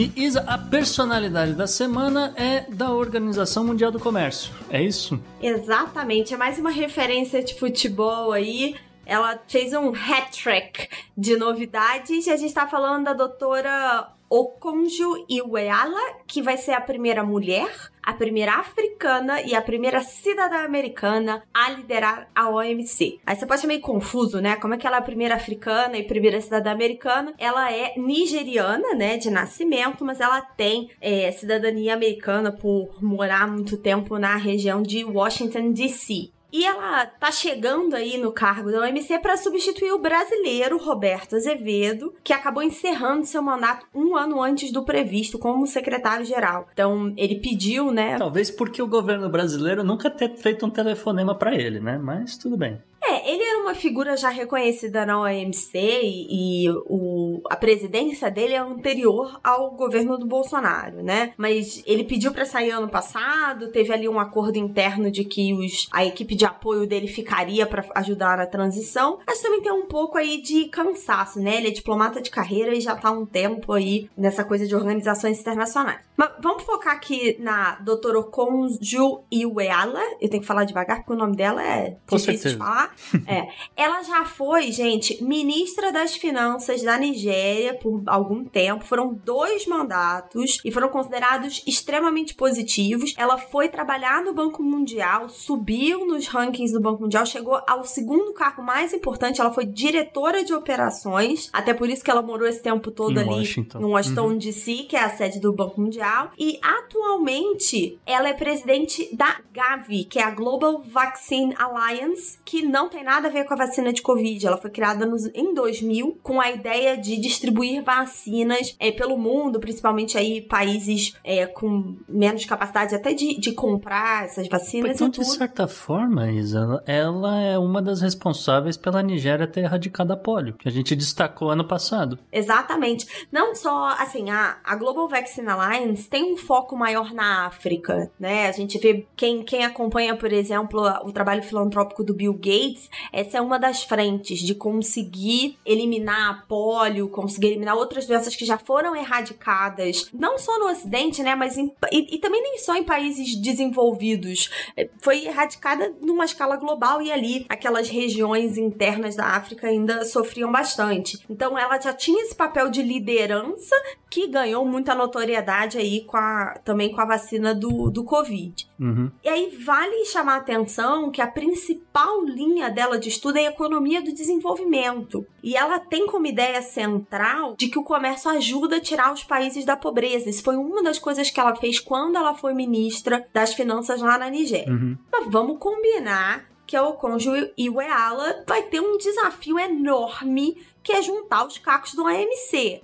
E Isa, a personalidade da semana é da Organização Mundial do Comércio, é isso? Exatamente, é mais uma referência de futebol aí. Ela fez um hat-trick de novidades e a gente tá falando da doutora Okonjo Iweala, que vai ser a primeira mulher, a primeira africana e a primeira cidadã americana a liderar a OMC. Aí você pode achar meio confuso, né? Como é que ela é a primeira africana e primeira cidadã americana? Ela é nigeriana, né, de nascimento, mas ela tem é, cidadania americana por morar muito tempo na região de Washington, D.C. E ela tá chegando aí no cargo da OMC para substituir o brasileiro Roberto Azevedo, que acabou encerrando seu mandato um ano antes do previsto como secretário-geral. Então, ele pediu, né? Talvez porque o governo brasileiro nunca ter feito um telefonema para ele, né? Mas tudo bem. É, ele era uma figura já reconhecida na OMC e, e o, a presidência dele é anterior ao governo do Bolsonaro, né? Mas ele pediu para sair ano passado, teve ali um acordo interno de que os, a equipe de apoio dele ficaria para ajudar na transição, mas também tem um pouco aí de cansaço, né? Ele é diplomata de carreira e já tá há um tempo aí nessa coisa de organizações internacionais. Mas vamos focar aqui na doutora Okonjo Iweala, eu tenho que falar devagar porque o nome dela é Com difícil certeza. de falar. É. Ela já foi, gente, ministra das Finanças da Nigéria por algum tempo. Foram dois mandatos e foram considerados extremamente positivos. Ela foi trabalhar no Banco Mundial, subiu nos rankings do Banco Mundial, chegou ao segundo cargo mais importante. Ela foi diretora de operações, até por isso que ela morou esse tempo todo Em ali Washington. no Washington DC, que é a sede do Banco Mundial. E atualmente ela é presidente da Gavi, que é a Global Vaccine Alliance, que não tem nada a ver com a vacina de Covid. Ela foi criada nos, em 2000 com a ideia de distribuir vacinas é, pelo mundo, principalmente aí países é, com menos capacidade até de, de comprar essas vacinas então, e tudo. de certa forma, Isa, ela é uma das responsáveis pela Nigéria ter erradicado a polio, que a gente destacou ano passado. Exatamente. Não só, assim, a, a Global Vaccine Alliance tem um foco maior na África, né? A gente vê quem, quem acompanha, por exemplo, o trabalho filantrópico do Bill Gates, essa é uma das frentes de conseguir eliminar a polio, conseguir eliminar outras doenças que já foram erradicadas, não só no Ocidente, né? Mas em, e, e também nem só em países desenvolvidos. É, foi erradicada numa escala global e ali aquelas regiões internas da África ainda sofriam bastante. Então ela já tinha esse papel de liderança que ganhou muita notoriedade aí com a, também com a vacina do, do Covid. Uhum. E aí vale chamar a atenção que a principal linha dela de estudo é a economia do desenvolvimento. E ela tem como ideia central de que o comércio ajuda a tirar os países da pobreza. Isso foi uma das coisas que ela fez quando ela foi ministra das finanças lá na Nigéria. Uhum. Mas vamos combinar que a Okonjo Iweala vai ter um desafio enorme que é juntar os cacos do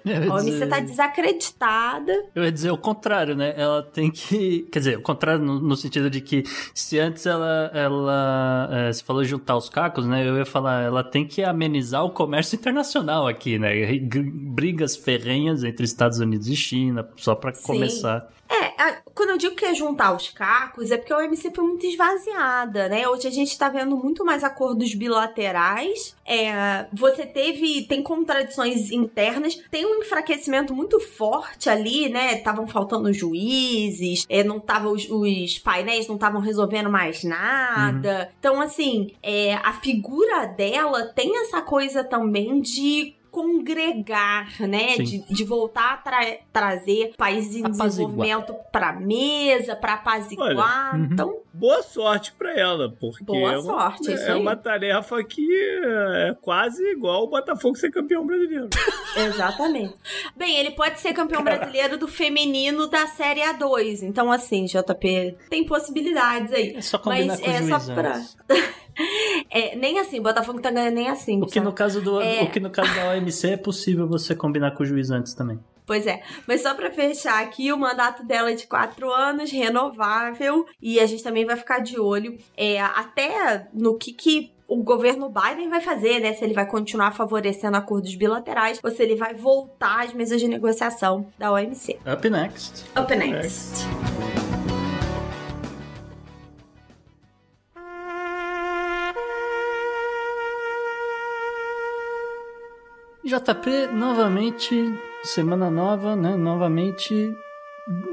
ia A OMC dizer- tá desacreditada. Eu ia dizer o contrário, né? Ela tem que. Quer dizer, o contrário no, no sentido de que se antes ela. ela é, você falou juntar os cacos, né? Eu ia falar, ela tem que amenizar o comércio internacional aqui, né? Brigas ferrenhas entre Estados Unidos e China, só pra Sim. começar. É, a- quando eu digo que é juntar os cacos, é porque a OMC foi muito esvaziada, né? Hoje a gente tá vendo muito mais acordos bilaterais. É, você teve. Tem contradições internas, tem um enfraquecimento muito forte ali, né? Estavam faltando juízes, é, não tava, os, os painéis não estavam resolvendo mais nada. Então, assim, é, a figura dela tem essa coisa também de congregar, né? De, de voltar a tra- trazer países em desenvolvimento pra mesa, pra apaziguar. Olha, uhum. Então, Boa sorte pra ela, porque Boa é, uma, sorte, é uma tarefa que é quase igual o Botafogo ser campeão brasileiro. exatamente. Bem, ele pode ser campeão brasileiro do feminino da Série A2. Então, assim, JP, tem possibilidades aí. É só combinar Mas com é só pra-. É, nem assim, o Botafogo tá ganhando nem assim. O que, sabe? no caso do, É. o que no caso da OMC é possível você combinar com o juiz antes também. Pois é, mas só pra fechar aqui, o mandato dela é de quatro anos, renovável, e a gente também vai ficar de olho é, até no que, que o governo Biden vai fazer, né? Se ele vai continuar favorecendo acordos bilaterais ou se ele vai voltar às mesas de negociação da OMC. Up next. Up next. JP, novamente, semana nova, né? Novamente,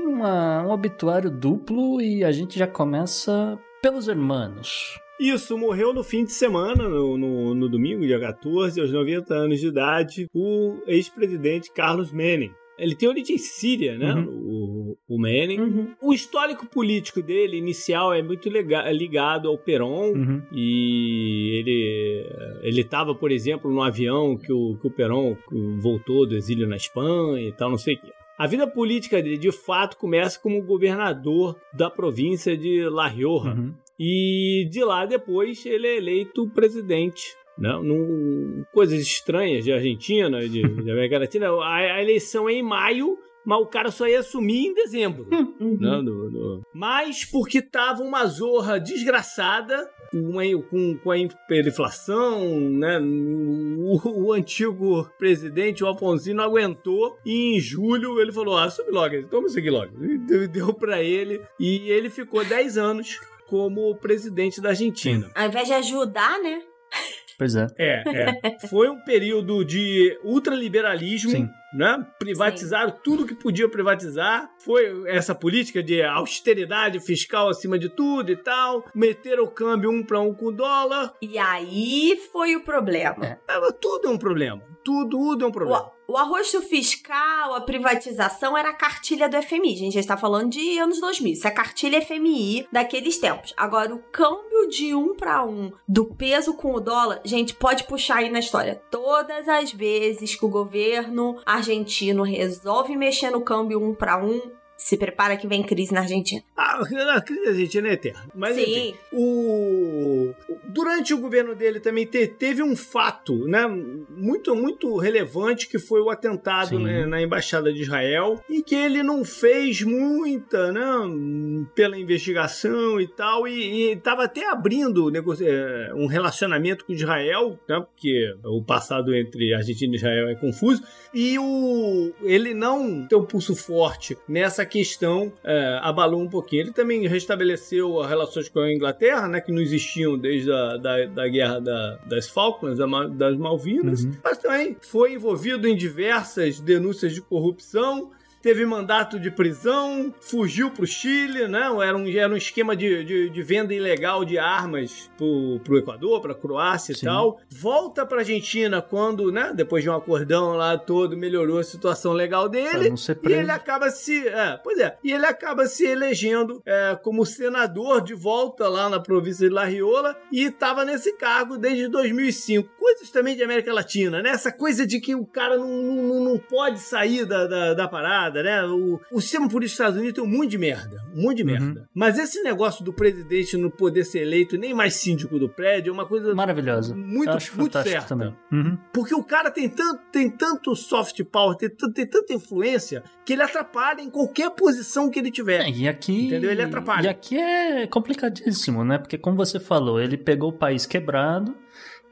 uma- um obituário duplo e a gente já começa pelos hermanos. Isso, morreu no fim de semana, no, no, no domingo, dia 14, aos 90 anos de idade, o ex-presidente Carlos Menem. Ele tem origem síria, né? O, o Menem. Uhum. O histórico político dele, inicial, é muito ligado ao Peron. Uhum. E ele ele estava, por exemplo, no avião que o, que o Perón voltou do exílio na Espanha e tal, não sei o quê. A vida política dele, de fato, começa como governador da província de La Rioja. Uhum. E de lá depois ele é eleito presidente. Né? Num- coisas estranhas de Argentina, de, de América Latina. A, a eleição é em maio, mas o cara só ia assumir em dezembro. Uhum. né, do- do- Mas porque tava uma zorra desgraçada com a, com, com a hiperinflação, né? O, o antigo presidente, o Alfonsino, não aguentou e em julho ele falou: ah, assume logo, toma isso aqui logo. Deu, deu pra ele e ele ficou 10 anos como presidente da Argentina. Ao invés de ajudar, né? Pois é. É, é. Foi um período de ultraliberalismo, Sim. né? Privatizaram tudo que podia privatizar. Foi essa política de austeridade fiscal acima de tudo e tal. Meteram o câmbio um para um com o dólar. E aí foi o problema. É. Tudo é um problema. Tudo, tudo é um problema. O, o arrocho fiscal, a privatização era a cartilha do FMI. A gente já está falando de anos 2000. Isso é a cartilha FMI daqueles tempos. Agora, o câmbio de um para um do peso com o dólar, gente, pode puxar aí na história. Todas as vezes que o governo argentino resolve mexer no câmbio um para um, Se prepara que vem crise na Argentina. Ah, a crise argentina é eterna. Mas Sim. enfim, o... durante o governo dele também te- teve um fato né, muito, muito relevante que foi o atentado né, na Embaixada de Israel e que ele não fez muita né, pela investigação e tal e estava até abrindo eh, um relacionamento com Israel, né, porque o passado entre Argentina e Israel é confuso, e o, ele não tem um pulso forte nessa questão, é, abalou um pouquinho. Ele também restabeleceu as relações com a Inglaterra, né, que não existiam desde a da, da guerra da- das Falklands, das Malvinas, Uhum. mas também foi envolvido em diversas denúncias de corrupção. Teve mandato de prisão, fugiu para o Chile, né? Era um, era um esquema de, de, de venda ilegal de armas para o Equador, para a Croácia Sim. e tal. Volta para Argentina quando, né? Depois de um acordão lá todo, melhorou a situação legal Pra dele. não ser E preso. ele acaba se. É, pois é. E ele acaba se elegendo é, como senador de volta lá na província de La Riola e estava nesse cargo desde 2005. Coisas também de América Latina, né? Essa coisa de que o cara não, não, não pode sair da, da, da parada, né? O, o sistema político dos Estados Unidos tem um monte de merda. Um monte de Uhum. merda. Mas esse negócio do presidente não poder ser eleito nem mais síndico do prédio é uma coisa. Maravilhosa. Muito- muito certa. também. Uhum. Porque o cara tem tanto, tem tanto soft power, tem, tem tanta influência, que ele atrapalha em qualquer posição que ele tiver. É, e aqui. Entendeu? Ele atrapalha. E aqui é complicadíssimo, né? Porque, como você falou, ele pegou o país quebrado,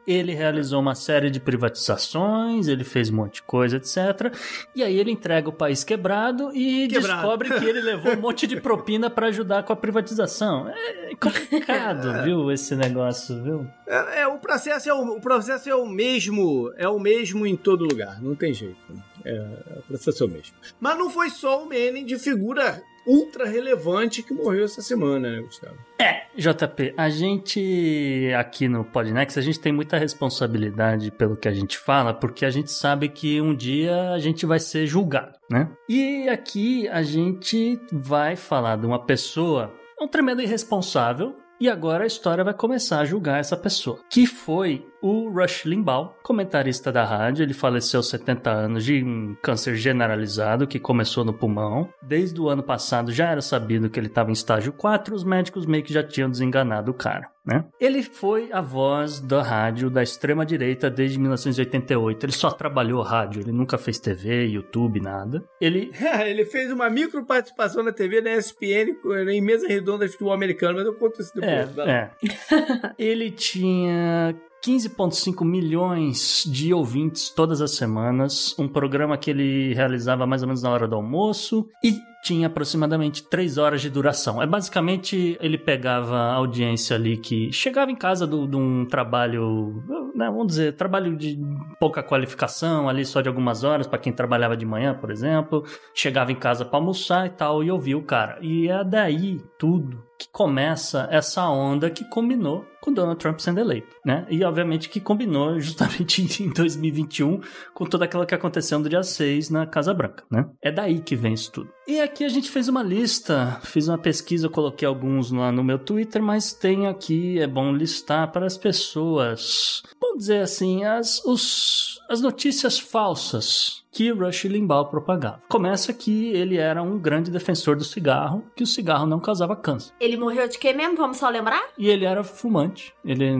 ele realizou uma série de privatizações, ele fez um monte de coisa, etc. E aí ele entrega o país quebrado e Quebrado. descobre que ele levou um monte de propina pra ajudar com a privatização. É complicado, viu, esse negócio, viu? É, é, o, processo é o, o processo é o mesmo, é o mesmo em todo lugar, não tem jeito. É, o processo é o mesmo. Mas não foi só o Menem de figura ultra relevante que morreu essa semana, né, Gustavo? É, JP, a gente aqui no Podnext, a gente tem muita responsabilidade pelo que a gente fala, porque a gente sabe que um dia a gente vai ser julgado, né? E aqui a gente vai falar de uma pessoa, um tremendo irresponsável, e agora a história vai começar a julgar essa pessoa, que foi o Rush Limbaugh, comentarista da rádio. Ele faleceu aos 70 anos de um câncer generalizado que começou no pulmão. Desde o ano passado já era sabido que ele estava em estágio 4, os médicos meio que já tinham desenganado o cara. Né? Ele foi a voz da rádio da extrema direita desde 1988. Ele só trabalhou rádio, ele nunca fez TV, YouTube, nada. Ele ele fez uma micro participação na TV da ESPN em mesa redonda de futebol americano, mas eu conto isso É, depois. lá. é. Ele tinha 15,5 milhões de ouvintes todas as semanas, um programa que ele realizava mais ou menos na hora do almoço e tinha aproximadamente 3 horas de duração. É basicamente ele pegava a audiência ali que chegava em casa de um trabalho, né, vamos dizer, trabalho de pouca qualificação, ali só de algumas horas, para quem trabalhava de manhã, por exemplo, chegava em casa para almoçar e tal, e ouvia o cara. E é daí tudo que começa essa onda que combinou com Donald Trump sendo eleito, né? E obviamente que combinou justamente em 2021 com toda aquela que aconteceu no dia 6 na Casa Branca, né? É daí que vem isso tudo. E aqui a gente fez uma lista, fiz uma pesquisa, coloquei alguns lá no meu Twitter, mas tem aqui, é bom listar para as pessoas, vamos dizer assim, as, os, as notícias falsas que Rush Limbaugh propagava. Começa que ele era um grande defensor do cigarro, que o cigarro não causava câncer. Ele morreu de quê mesmo? Vamos só lembrar? E ele era fumante. Ele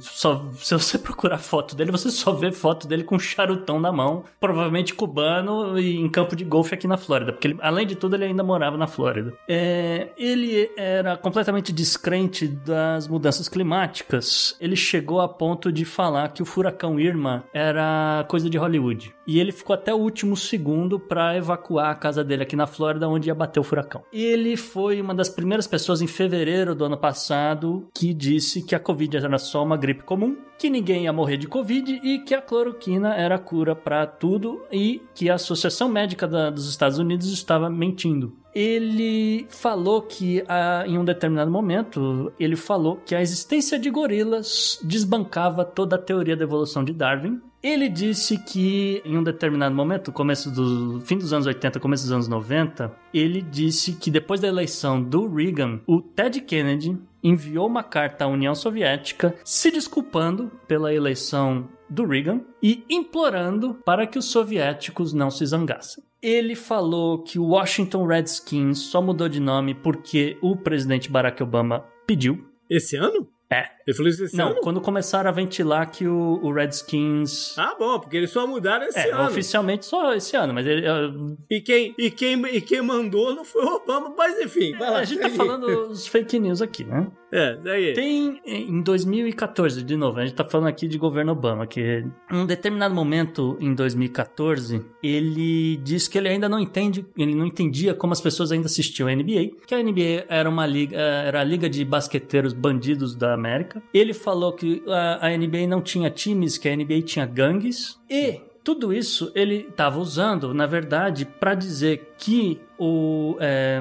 só se você procurar foto dele, você só vê foto dele com um charutão na mão, provavelmente cubano e em campo de golfe aqui na Flórida, porque ele, além de tudo ele ainda morava na Flórida. É, ele era completamente descrente das mudanças climáticas. Ele chegou a ponto de falar que o furacão Irma era coisa de Hollywood. E ele ficou até o último segundo para evacuar a casa dele aqui na Flórida, onde ia bater o furacão. Ele foi uma das primeiras pessoas em fevereiro do ano passado que disse que a Covid era só uma gripe comum, que ninguém ia morrer de Covid e que a cloroquina era cura para tudo e que a Associação Médica da- dos Estados Unidos estava mentindo. Ele falou que ah, em um determinado momento ele falou que a existência de gorilas desbancava toda a teoria da evolução de Darwin. Ele disse que em um determinado momento, começo do fim dos anos 80, começo dos anos 90, ele disse que depois da eleição do Reagan, o Ted Kennedy enviou uma carta à União Soviética se desculpando pela eleição do Reagan e implorando para que os soviéticos não se zangassem. Ele falou que o Washington Redskins só mudou de nome porque o presidente Barack Obama pediu. Esse ano? É. Ele falou isso esse Não, ano? quando começaram a ventilar que o, o Redskins. Ah, bom, porque eles só mudaram esse é, ano. oficialmente só esse ano, mas ele. é, E quem, e, quem, e quem mandou não foi o Obama, mas enfim. vai lá, a gente tá segue. falando os fake news aqui, né? É, daí. Tem em 2014, de novo, a gente tá falando aqui de governo Obama, que em um determinado momento em 2014, ele disse que ele ainda não entende, ele não entendia como as pessoas ainda assistiam a NBA, que a NBA era uma liga, eh, era a liga de basqueteiros bandidos da América. Ele falou que a, a NBA não tinha times, que a NBA tinha gangues e tudo isso ele estava usando, na verdade, para dizer que o eh,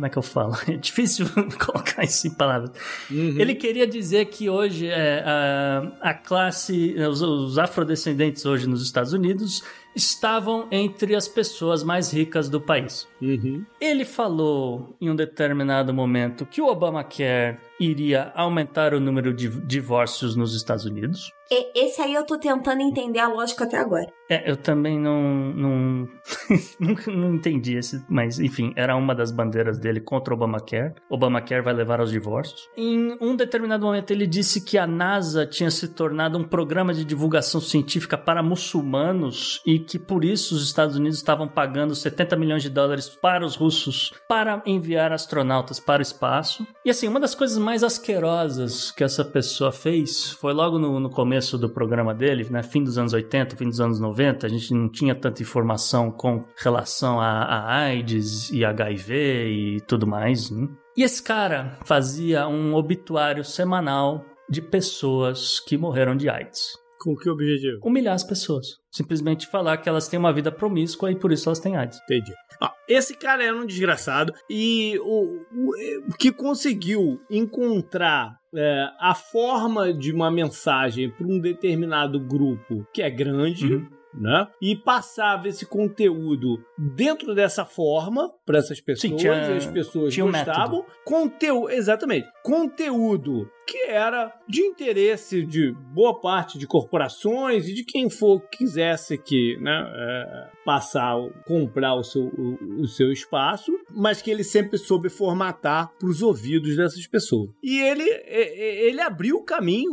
como é que eu falo? É difícil colocar isso em palavras. Uhum. Ele queria dizer que hoje é, a, a classe, os, os afrodescendentes hoje nos Estados Unidos estavam entre as pessoas mais ricas do país. Uhum. Ele falou em um determinado momento que o Obamacare iria aumentar o número de divórcios nos Estados Unidos. Esse aí eu tô tentando entender a lógica até agora. É, eu também não, não, nunca não entendi esse, mas enfim, era uma das bandeiras dele contra o Obamacare. Obamacare vai levar aos divórcios. Em um determinado momento ele disse que a NASA tinha se tornado um programa de divulgação científica para muçulmanos e que por isso os Estados Unidos estavam pagando 70 milhões de dólares para os russos para enviar astronautas para o espaço. E assim, uma das coisas mais asquerosas que essa pessoa fez foi logo no, no começo do programa dele, né, fim dos anos 80, fim dos anos 90, a gente não tinha tanta informação com relação a, a AIDS e HIV e tudo mais. né? E esse cara fazia um obituário semanal de pessoas que morreram de AIDS. Com que objetivo? Humilhar as pessoas. Simplesmente falar que elas têm uma vida promíscua e por isso elas têm AIDS. Entendi. Ó, esse cara era um desgraçado e o, o- que conseguiu encontrar é, a forma de uma mensagem para um determinado grupo que é grande. Uhum. Né? E passava esse conteúdo dentro dessa forma para essas pessoas, tinha- e as pessoas tinha um gostavam. Conteúdo, exatamente. Conteúdo que era de interesse de boa parte de corporações e de quem for que quisesse que né, é, passar, comprar o seu, o, o seu espaço, mas que ele sempre soube formatar para os ouvidos dessas pessoas. E ele, ele abriu o caminho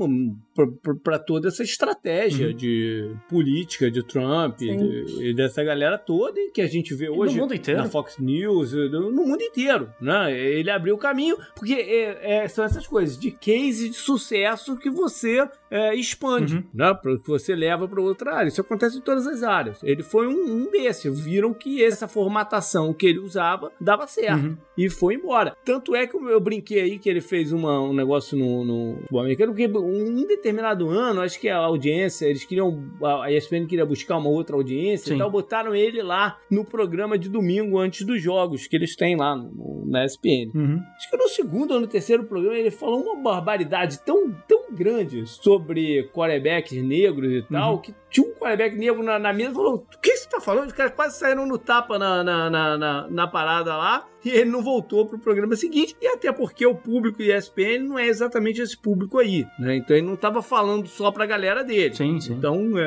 para toda essa estratégia Uhum. de política de Trump e, de- e dessa galera toda que a gente vê E no hoje mundo inteiro. na Fox News, no mundo inteiro, né? Ele abriu o caminho, porque é- é- são essas coisas de case de sucesso que você é, expande, Uhum. né? Pra- Que você leva para outra área. Isso acontece em todas as áreas. Ele foi um, um desses. Viram que essa formatação que ele usava dava certo. Uhum. E foi embora. Tanto é que eu brinquei aí que ele fez uma- um negócio no, no futebol americano, porque um determinado ano, acho que a audiência, eles queriam. A ESPN queria buscar uma outra audiência Sim. e tal, botaram ele lá no programa de domingo antes dos jogos que eles têm lá no- na ESPN. Uhum. Acho que no segundo ou no terceiro programa ele falou uma barbaridade tão, tão grande sobre quarterbacks negros e tal, Uhum. que tinha um quarterback negro na, na mesa e falou: O que você tá falando? Os caras quase saíram no tapa na, na, na, na- na parada lá. E ele não voltou pro programa seguinte, e até porque o público ESPN não é exatamente esse público aí, né? Então ele não tava falando só pra galera dele. Sim, sim. Então é,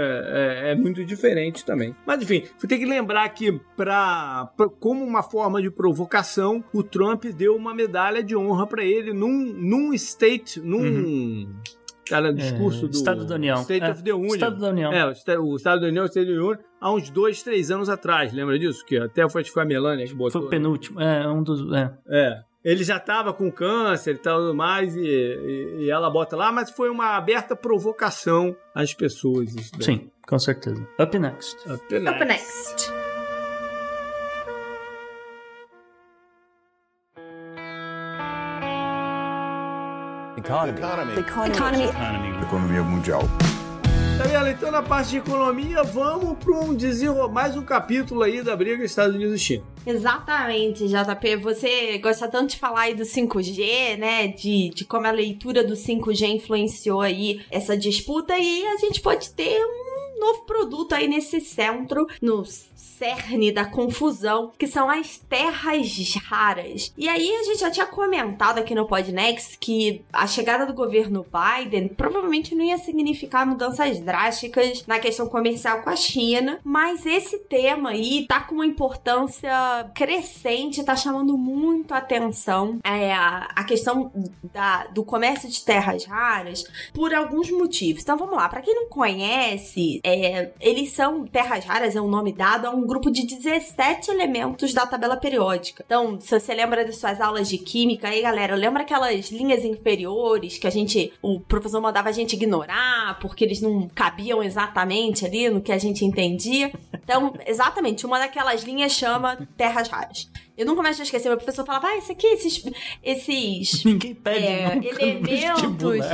é- é muito diferente também. Mas enfim, você tem que lembrar que, pra, pra- como uma forma de provocação, o Trump deu uma medalha de honra pra ele num, num state, num. Cara, discurso do. Uhum. Estado da União. State É, of the Union. Estado da União. É, o Esta- o Estado da União, o Estado da União, há uns dois, três anos atrás, lembra disso? Que até foi, acho que foi a Melania que botou. Foi o penúltimo. É, um dos. É. É. Ele já tava com câncer e tal mais, e, e- e ela bota lá, mas foi uma aberta provocação às pessoas. Isso daí. Sim, com certeza. Up next. Up Up next. Economia mundial. Tá vendo? Então, na parte de economia, vamos para um desenro... mais um capítulo aí da briga Estados Unidos e China. Exatamente, JP. Você gosta tanto de falar aí do 5G, né? De, de como a leitura do 5G influenciou aí essa disputa e a gente pode ter um novo produto aí nesse centro, no cerne da confusão, que são as terras raras. E aí a gente já tinha comentado aqui no Podnext que a chegada do governo Biden provavelmente não ia significar mudanças drásticas na questão comercial com a China, mas esse tema aí tá com uma importância crescente, tá chamando muito atenção é, a, a questão da, do comércio de terras raras por alguns motivos. Então vamos lá, para quem não conhece, é, eles são terras raras, é um nome dado a um grupo de 17 elementos da tabela periódica. Então, se você lembra das suas aulas de química aí, galera, lembra aquelas linhas inferiores que a gente, o professor mandava a gente ignorar porque eles não cabiam exatamente ali no que a gente entendia? Então, exatamente, uma daquelas linhas chama terras raras. Eu nunca mais esqueci. Meu professor falava, ah, esse aqui, esses. esses Ninguém pede é, elementos.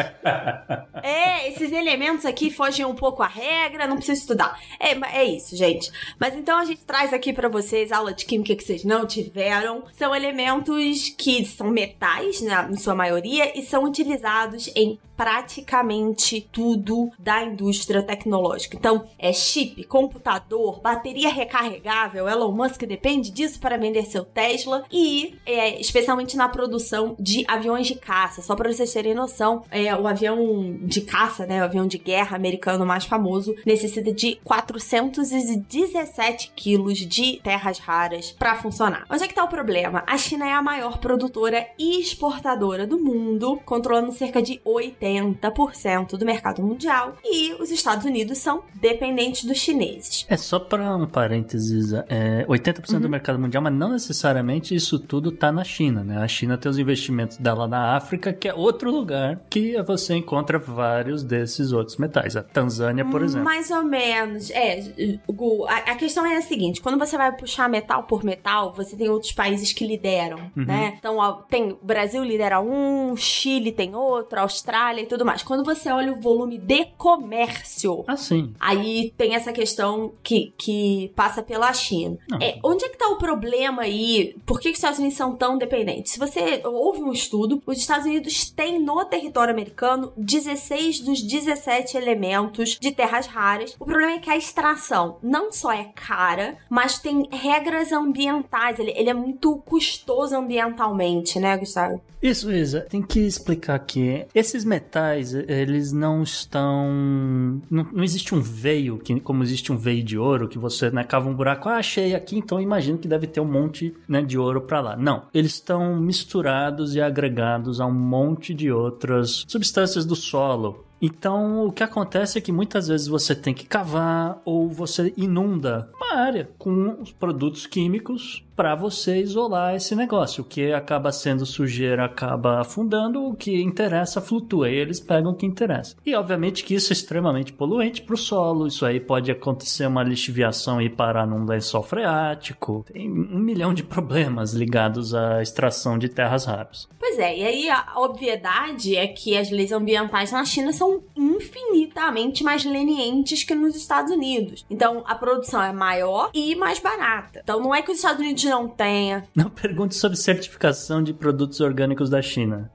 é, esses elementos aqui fogem um pouco à regra, não precisa estudar. É, é isso, gente. Mas então a gente traz aqui para vocês aula de química que vocês não tiveram. São elementos que são metais, né, em sua maioria, e são utilizados em praticamente tudo da indústria tecnológica. Então, é chip, computador, bateria recarregável. Elon Musk depende disso para vender seu Tesla e é, especialmente na produção de aviões de caça. Só para vocês terem noção, é, o avião de caça, né, o avião de guerra americano mais famoso, necessita de 417 quilos de terras raras para funcionar. Onde é que tá o problema? A China é a maior produtora e exportadora do mundo, controlando cerca de 80% do mercado mundial, e os Estados Unidos são dependentes dos chineses. É só para um parênteses, é, 80% uhum. do mercado mundial, mas não necessariamente necessariamente isso tudo está na China, né? A China tem os investimentos dela na África, que é outro lugar que você encontra vários desses outros metais. A Tanzânia, por exemplo. Mais ou menos. É, Gu, a, a questão é a seguinte: quando você vai puxar metal por metal, você tem outros países que lideram, uhum. né? Então, tem o Brasil lidera um, Chile tem outro, Austrália e tudo mais. Quando você olha o volume de comércio, assim. aí tem essa questão que, que passa pela China. É, onde é que tá o problema aí? Por que os Estados Unidos são tão dependentes? Se você houve um estudo, os Estados Unidos têm no território americano 16 dos 17 elementos de terras raras. O problema é que a extração não só é cara, mas tem regras ambientais. Ele, ele é muito custoso ambientalmente, né, Gustavo? Isso, Isa. Tem que explicar que esses metais, eles não estão. Não, não existe um veio, que, como existe um veio de ouro, que você né, cava um buraco, ah, achei aqui, então imagino que deve ter um monte né, de ouro para lá. Não. Eles estão misturados e agregados a um monte de outras substâncias do solo. Então, o que acontece é que muitas vezes você tem que cavar ou você inunda uma área com os produtos químicos para você isolar esse negócio. O que acaba sendo sujeira acaba afundando, o que interessa flutua e eles pegam o que interessa. E obviamente que isso é extremamente poluente para o solo. Isso aí pode acontecer uma lixiviação e parar num lençol freático. Tem um milhão de problemas ligados à extração de terras raras. Pois é, e aí a obviedade é que as leis ambientais na China são infinitamente mais lenientes que nos Estados Unidos. Então a produção é maior e mais barata. Então não é que os Estados Unidos não tenha. Não pergunte sobre certificação de produtos orgânicos da China.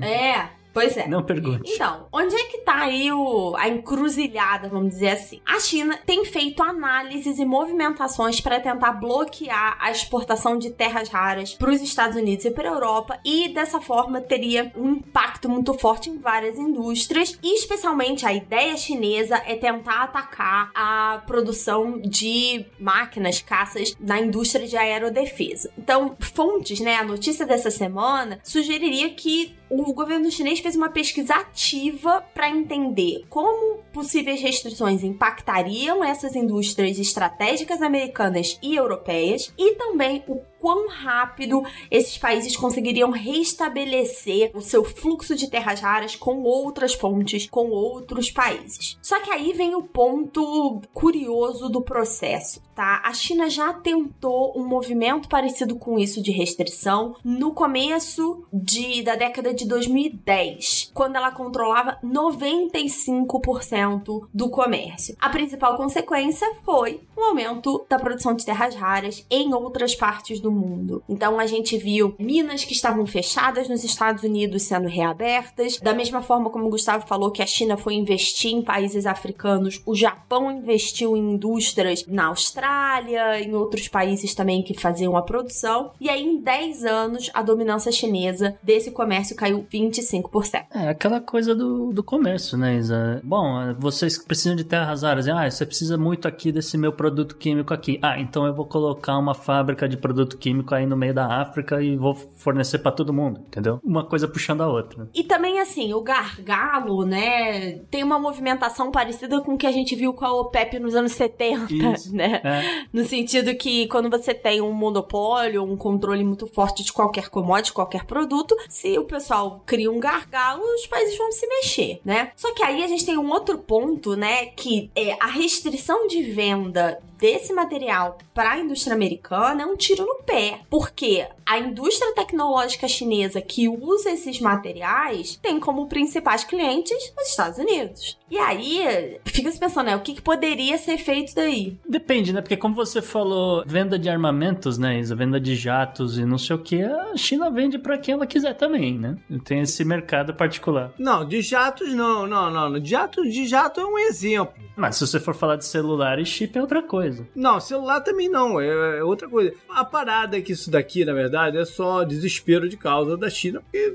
é. Pois é. Não pergunte. Então, onde é que tá aí o, a encruzilhada, vamos dizer assim? A China tem feito análises e movimentações para tentar bloquear a exportação de terras raras para os Estados Unidos e para a Europa e dessa forma teria um impacto muito forte em várias indústrias e especialmente a ideia chinesa é tentar atacar a produção de máquinas, caças na indústria de aerodefesa. Então, fontes, né, a notícia dessa semana sugeriria que o governo chinês fez uma pesquisa ativa para entender como possíveis restrições impactariam essas indústrias estratégicas americanas e europeias e também o quão rápido esses países conseguiriam restabelecer o seu fluxo de terras raras com outras fontes, com outros países. Só que aí vem o ponto curioso do processo, tá? A China já tentou um movimento parecido com isso de restrição no começo de, da década de 2010, quando ela controlava 95% aumento do comércio. A principal consequência foi o aumento da produção de terras raras em outras partes do mundo. Então a gente viu minas que estavam fechadas nos Estados Unidos sendo reabertas, da mesma forma como o Gustavo falou que a China foi investir em países africanos, o Japão investiu em indústrias na Austrália, em outros países também que faziam a produção, e aí em 10 anos a dominância chinesa desse comércio caiu 25%. É aquela coisa do, do comércio, né, Isa? Bom, vocês precisam de terras raras. Ah, você precisa muito aqui desse meu produto químico aqui. Ah, então eu vou colocar uma fábrica de produto químico aí no meio da África e vou fornecer para todo mundo, entendeu? Uma coisa puxando a outra. E também, assim, o gargalo, né, tem uma movimentação parecida com o que a gente viu com a OPEP nos anos 70, Isso. né? É. No sentido que quando você tem um monopólio, um controle muito forte de qualquer commodity, qualquer produto, se o pessoal cria um gargalo, os países vão se mexer, né? Só que aí a gente tem um outro ponto, né, que é a restrição de venda desse material para a indústria americana é um tiro no pé, porque a indústria tecnológica chinesa que usa esses materiais tem como principais clientes os Estados Unidos. E aí, fica se pensando, né, o que, que, poderia ser feito daí? Depende, né? Porque como você falou, venda de armamentos, né, Isa, venda de jatos e não sei o que, a China vende para quem ela quiser também, né? Tem esse mercado particular. Não, de jatos não, não, não. De jato, de jato é um exemplo. Mas se você for falar de celular e chip é outra coisa. Não, celular também não, é, é outra coisa. A parada é que isso daqui, na verdade, é só desespero de causa da China, porque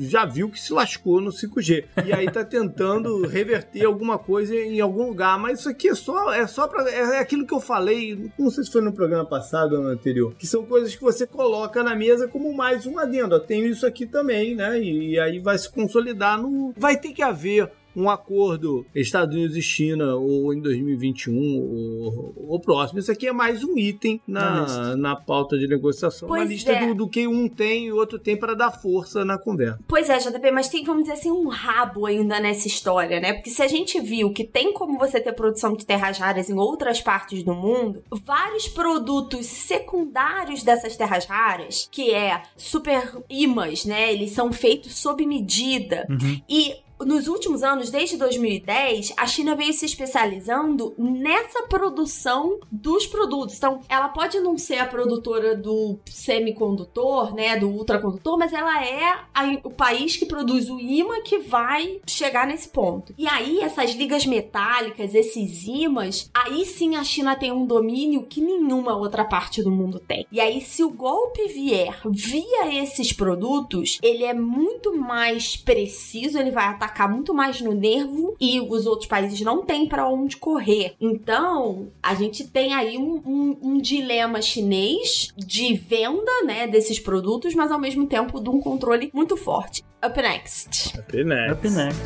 já viu que se lascou no 5G. E aí tá tentando reverter alguma coisa em algum lugar, mas isso aqui é só é só para é aquilo que eu falei, não sei se foi no programa passado ou no anterior, que são coisas que você coloca na mesa como mais um adendo. Eu tenho isso aqui também, né? E, e aí vai se consolidar no vai ter que haver um acordo Estados Unidos e China ou em 2021 ou, ou próximo. Isso aqui é mais um item na, na pauta de negociação. Pois uma lista é. do, do, que um tem e o outro tem para dar força na conversa. Pois é, JP, mas tem, vamos dizer assim, um rabo ainda nessa história, né? Porque se a gente viu que tem como você ter produção de terras raras em outras partes do mundo, vários produtos secundários dessas terras raras, que é super imãs, né? Eles são feitos sob medida. Uhum. E nos últimos anos, desde 2010, a China veio se especializando nessa produção dos produtos. Então, ela pode não ser a produtora do semicondutor, né, do ultracondutor, mas ela é a, o país que produz o imã que vai chegar nesse ponto. E aí, essas ligas metálicas, esses imãs, aí sim a China tem um domínio que nenhuma outra parte do mundo tem. E aí, se o golpe vier via esses produtos, ele é muito mais preciso, ele vai atacar atacar muito mais no nervo e os outros países não têm para onde correr. Então, a gente tem aí um, um, um, dilema chinês de venda, né, desses produtos, mas ao mesmo tempo de um controle muito forte. Up next. Up next. Up next.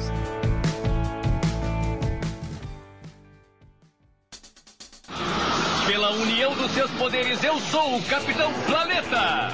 Pela união dos seus poderes, eu sou o Capitão Planeta!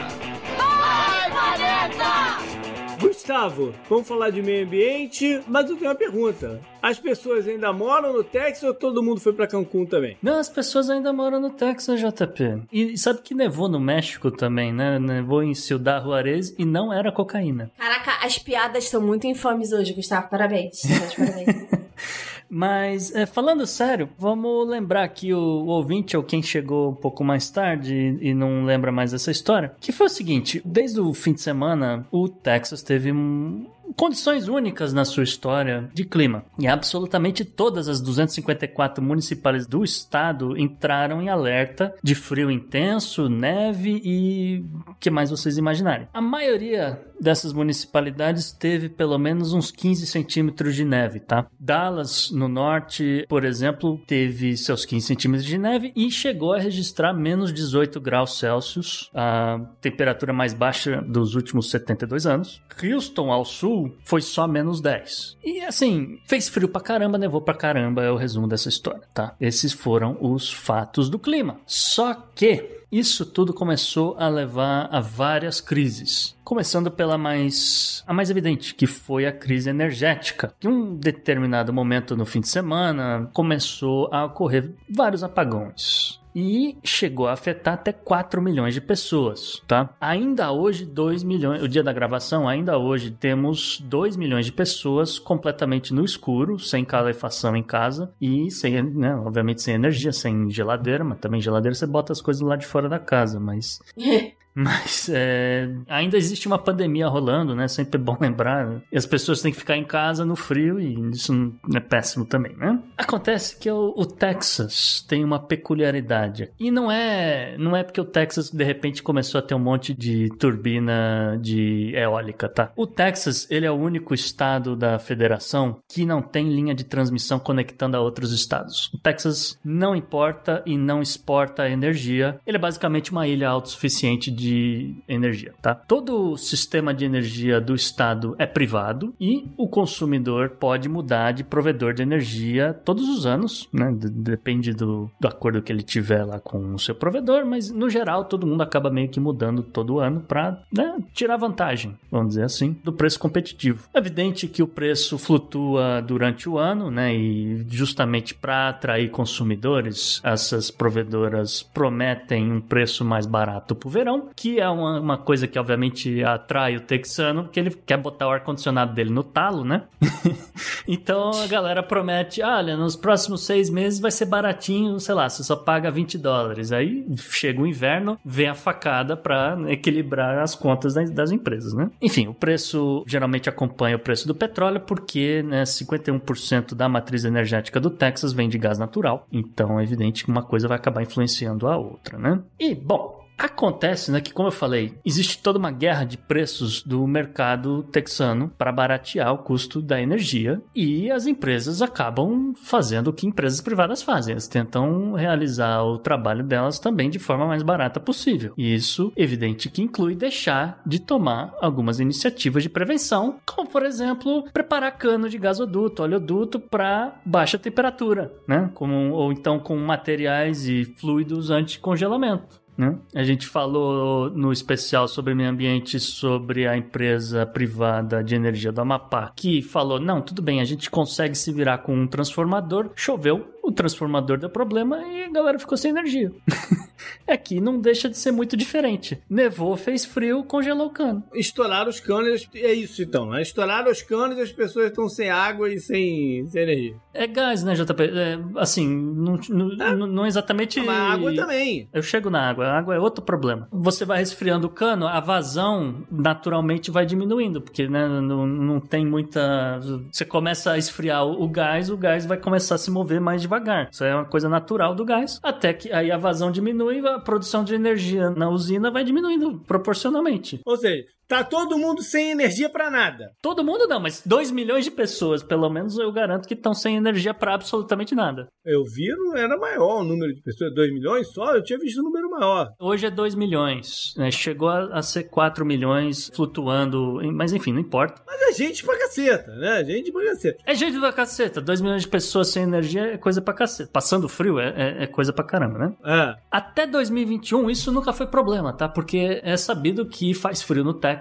Vai, Planeta! Gustavo, vamos falar de meio ambiente, mas eu tenho uma pergunta. As pessoas ainda moram no Texas ou todo mundo foi para Cancún também? Não, as pessoas ainda moram no Texas, JP. E sabe que nevou no México também, né? Nevou em Ciudad Juarez e não era cocaína. Caraca, as piadas estão muito infames hoje, Gustavo. Parabéns. Parabéns. Mas, é, falando sério, vamos lembrar que o, o, ouvinte, ou quem chegou um pouco mais tarde e, e não lembra mais dessa história, que foi o seguinte: desde o fim de semana, o Texas teve um, condições únicas na sua história de clima. E absolutamente todas as 254 municipais do estado entraram em alerta de frio intenso, neve e que mais vocês imaginarem. A maioria dessas municipalidades teve pelo menos uns 15 centímetros de neve, tá? Dallas, no norte, por exemplo, teve seus 15 centímetros de neve e chegou a registrar menos 18 graus Celsius, a temperatura mais baixa dos últimos 72 anos. Houston, ao sul, foi só menos 10. E assim, fez frio pra caramba, nevou pra caramba, é o resumo dessa história, tá? Esses foram os fatos do clima. Só que isso tudo começou a levar a várias crises. Começando pela mais a mais evidente, que foi a crise energética. Em um determinado momento no fim de semana, começou a ocorrer vários apagões e chegou a afetar até 4 milhões de pessoas, tá? Ainda hoje, 2 milhões, o dia da gravação, ainda hoje temos 2 milhões de pessoas completamente no escuro, sem calefação em casa e sem, né, obviamente sem energia, sem geladeira, mas também geladeira você bota as coisas lá de fora da casa, mas Mas é, ainda existe uma pandemia rolando, né? Sempre é bom lembrar. Né? E as pessoas têm que ficar em casa no frio e isso é péssimo também, né? Acontece que o, o, Texas tem uma peculiaridade. E não é, não é porque o Texas de repente começou a ter um monte de turbina de eólica, tá? O Texas, ele é o único estado da federação que não tem linha de transmissão conectando a outros estados. O Texas não importa e não exporta energia. Ele é basicamente uma ilha autossuficiente de de energia, tá? Todo o sistema de energia do estado é privado e o consumidor pode mudar de provedor de energia todos os anos, né? Depende do, do acordo que ele tiver lá com o seu provedor, mas no geral todo mundo acaba meio que mudando todo ano para né, tirar vantagem, vamos dizer assim, do preço competitivo. É evidente que o preço flutua durante o ano, né? E justamente para atrair consumidores, essas provedoras prometem um preço mais barato para o verão que é uma, uma coisa que obviamente atrai o texano, porque ele quer botar o ar-condicionado dele no talo, né? então a galera promete: olha, nos próximos seis meses vai ser baratinho, sei lá, você só paga 20 dólares. Aí chega o inverno, vem a facada para equilibrar as contas das, das, empresas, né? Enfim, o preço geralmente acompanha o preço do petróleo, porque né, 51% da matriz energética do Texas vem de gás natural. Então é evidente que uma coisa vai acabar influenciando a outra, né? E, bom, Acontece, né, que como eu falei, existe toda uma guerra de preços do mercado texano para baratear o custo da energia e as empresas acabam fazendo o que empresas privadas fazem, elas tentam realizar o trabalho delas também de forma mais barata possível. E isso, evidente que inclui deixar de tomar algumas iniciativas de prevenção, como por exemplo, preparar cano de gasoduto, oleoduto para baixa temperatura, né? Como, ou então com materiais e fluidos anti-congelamento. Né? A gente falou no especial sobre meio ambiente sobre a empresa privada de energia do Amapá, que falou: não, tudo bem, a gente consegue se virar com um transformador. Choveu, o transformador deu problema e a galera ficou sem energia. Aqui não deixa de ser muito diferente. Nevou, fez frio, congelou o cano. Estouraram os canos, é isso então. Né? Estouraram os canos e as pessoas estão sem água e sem, sem energia. É gás, né, JP? É, assim, não, não, é. não exatamente. Mas a água também. Eu chego na água. A água é outro problema. Você vai resfriando o cano, a vazão naturalmente vai diminuindo, porque né, não, não tem muita. Você começa a esfriar o gás, o gás vai começar a se mover mais devagar devagar. Isso é uma coisa natural do gás. Até que aí a vazão diminui, a produção de energia na usina vai diminuindo proporcionalmente. Ou seja, Tá todo mundo sem energia para nada. Todo mundo não, mas 2 milhões de pessoas, pelo menos eu garanto que estão sem energia para absolutamente nada. Eu vi, não era maior o número de pessoas, 2 milhões só? Eu tinha visto um número maior. Hoje é 2 milhões, né? chegou a, a, ser 4 milhões flutuando, mas enfim, não importa. Mas é gente pra caceta, né? Gente pra caceta. É gente pra caceta, 2 milhões de pessoas sem energia é coisa pra caceta. Passando frio é, é, é coisa pra caramba, né? É. Até 2021 isso nunca foi problema, tá? Porque é sabido que faz frio no Texas,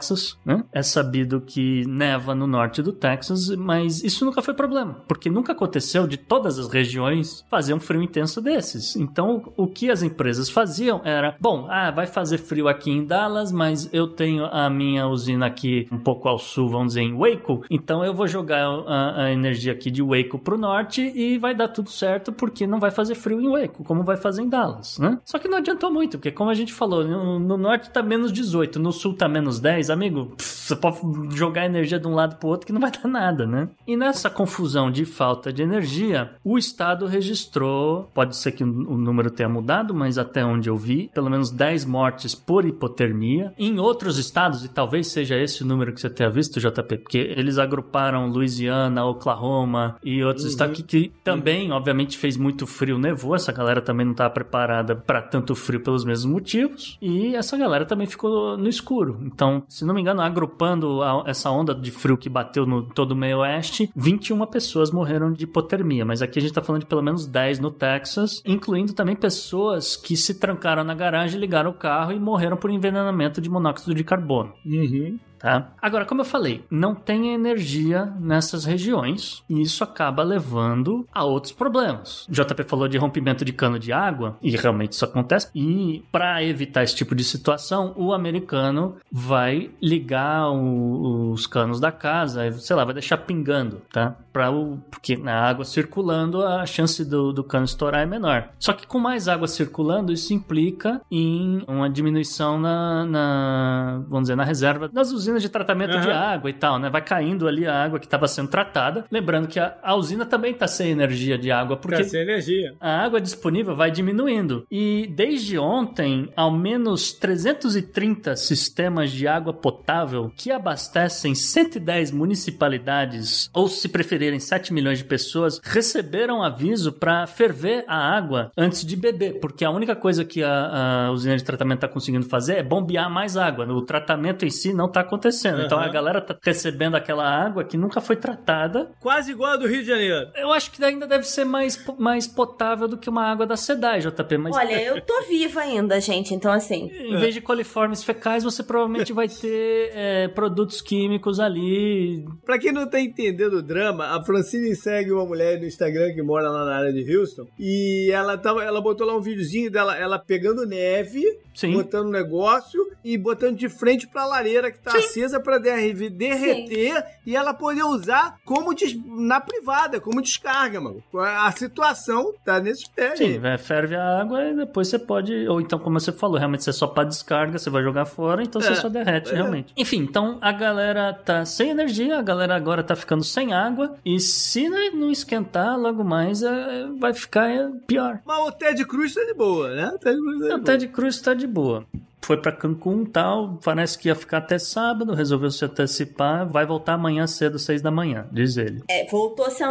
né? É sabido que neva no norte do Texas, mas isso nunca foi problema, porque nunca aconteceu de todas as regiões fazer um frio intenso desses. Então, o que as empresas faziam era: bom, ah, vai fazer frio aqui em Dallas, mas eu tenho a minha usina aqui um pouco ao sul, vamos dizer, em Waco, então eu vou jogar a, a energia aqui de Waco pro norte e vai dar tudo certo, porque não vai fazer frio em Waco, como vai fazer em Dallas, né? Só que não adiantou muito, porque como a gente falou, no, no norte tá menos 18, no sul tá menos 10, amigo, você pode jogar energia de um lado pro outro que não vai dar nada, né? E nessa confusão de falta de energia, o Estado registrou, pode ser que o número tenha mudado, mas até onde eu vi, pelo menos 10 mortes por hipotermia. Em outros estados, e talvez seja esse o número que você tenha visto, JP, porque eles agruparam Louisiana, Oklahoma e outros uhum. estados que, que também, uhum. obviamente, fez muito frio, nevou. Essa galera também não estava preparada para tanto frio pelos mesmos motivos. E essa galera também ficou no escuro. Então, se não me engano, agrupando a, essa onda de frio que bateu no todo o meio oeste, 21 pessoas morreram de hipotermia, mas aqui a gente tá falando de pelo menos 10 no Texas, incluindo também pessoas que se trancaram na garagem, ligaram o carro e morreram por envenenamento de monóxido de carbono. Uhum. Tá? Agora, como eu falei, não tem energia nessas regiões e isso acaba levando a outros problemas. O JP falou de rompimento de cano de água e realmente isso acontece. E para evitar esse tipo de situação, o americano vai ligar o, os canos da casa, sei lá, vai deixar pingando, tá? Para o porque na água circulando a chance do, do cano estourar é menor. Só que com mais água circulando, isso implica em uma diminuição na, na vamos dizer, na reserva das usinas de tratamento uhum. de água e tal, né? Vai caindo ali a água que estava sendo tratada. Lembrando que a, a usina também está sem energia de água, porque tá sem energia. a água disponível vai diminuindo. E desde ontem, ao menos 330 sistemas de água potável que abastecem 110 municipalidades, ou se preferirem 7 milhões de pessoas, receberam aviso para ferver a água antes de beber, porque a única coisa que a, a usina de tratamento está conseguindo fazer é bombear mais água. O tratamento em si não está acontecendo. Uhum. Então a galera tá recebendo aquela água que nunca foi tratada. Quase igual a do Rio de Janeiro. Eu acho que ainda deve ser mais, mais potável do que uma água da SEDAI, JP. Mas... Olha, eu tô viva ainda, gente, então assim. Em vez de coliformes fecais, você provavelmente vai ter é, produtos químicos ali. Pra quem não tá entendendo o drama, a Francine segue uma mulher no Instagram que mora lá na área de Houston e ela, tava, ela botou lá um videozinho dela ela pegando neve, Sim. botando um negócio e botando de frente pra lareira que tá Sim. Acesa pra derreter Sim. e ela poder usar como des... na privada, como descarga, mano. A situação tá nesse pé. Sim, véio, ferve a água e depois você pode. Ou então, como você falou, realmente você é só pra descarga, você vai jogar fora, então é, você só derrete, é. realmente. Enfim, então a galera tá sem energia, a galera agora tá ficando sem água e se não esquentar, logo mais é, vai ficar é, pior. Mas o Ted Cruz tá de boa, né? O Ted Cruz tá de, boa. Ted Cruz tá de boa foi para Cancún tal, parece que ia ficar até sábado, resolveu se antecipar, vai voltar amanhã cedo, seis da manhã, diz ele. É, voltou se,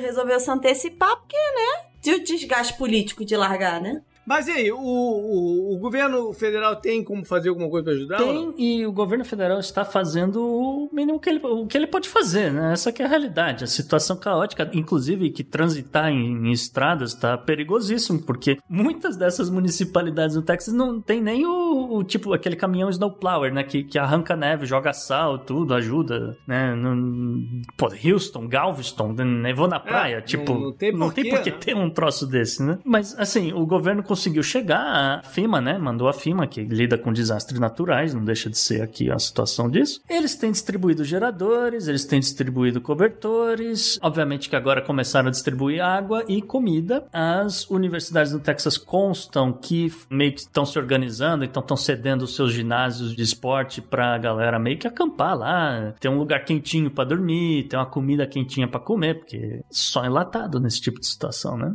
resolveu se antecipar porque, né? De o desgaste político de largar, né? Mas e aí, o, o, o, governo federal tem como fazer alguma coisa para ajudar? Tem, e o governo federal está fazendo o mínimo que ele, o que ele pode fazer, né? Essa é a realidade. A situação caótica, inclusive que transitar em, em estradas está perigosíssimo, porque muitas dessas municipalidades no Texas não tem nem o, o tipo, aquele caminhão snowplower, né? Que, que arranca neve, joga sal, tudo, ajuda, né? No, pô, Houston, Galveston, nevou na é, praia, é, tipo, não, não tem por, não tem por que né? ter um troço desse, né? Mas, assim, o governo conseguiu chegar, a FEMA, né? Mandou a FEMA, que lida com desastres naturais, não deixa de ser aqui a situação disso. Eles têm distribuído geradores, eles têm distribuído cobertores, obviamente que agora começaram a distribuir água e comida. As universidades do Texas constam que meio que estão se organizando, então estão cedendo os seus ginásios de esporte pra galera meio que acampar lá, ter um lugar quentinho para dormir, ter uma comida quentinha para comer, porque só enlatado nesse tipo de situação, né?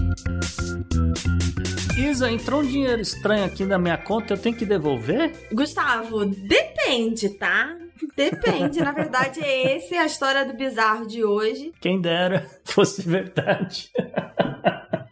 Isa, entrou um dinheiro estranho aqui na minha conta, eu tenho que devolver? Gustavo, depende, tá? Depende, na verdade é esse a história do bizarro de hoje. Quem dera fosse verdade.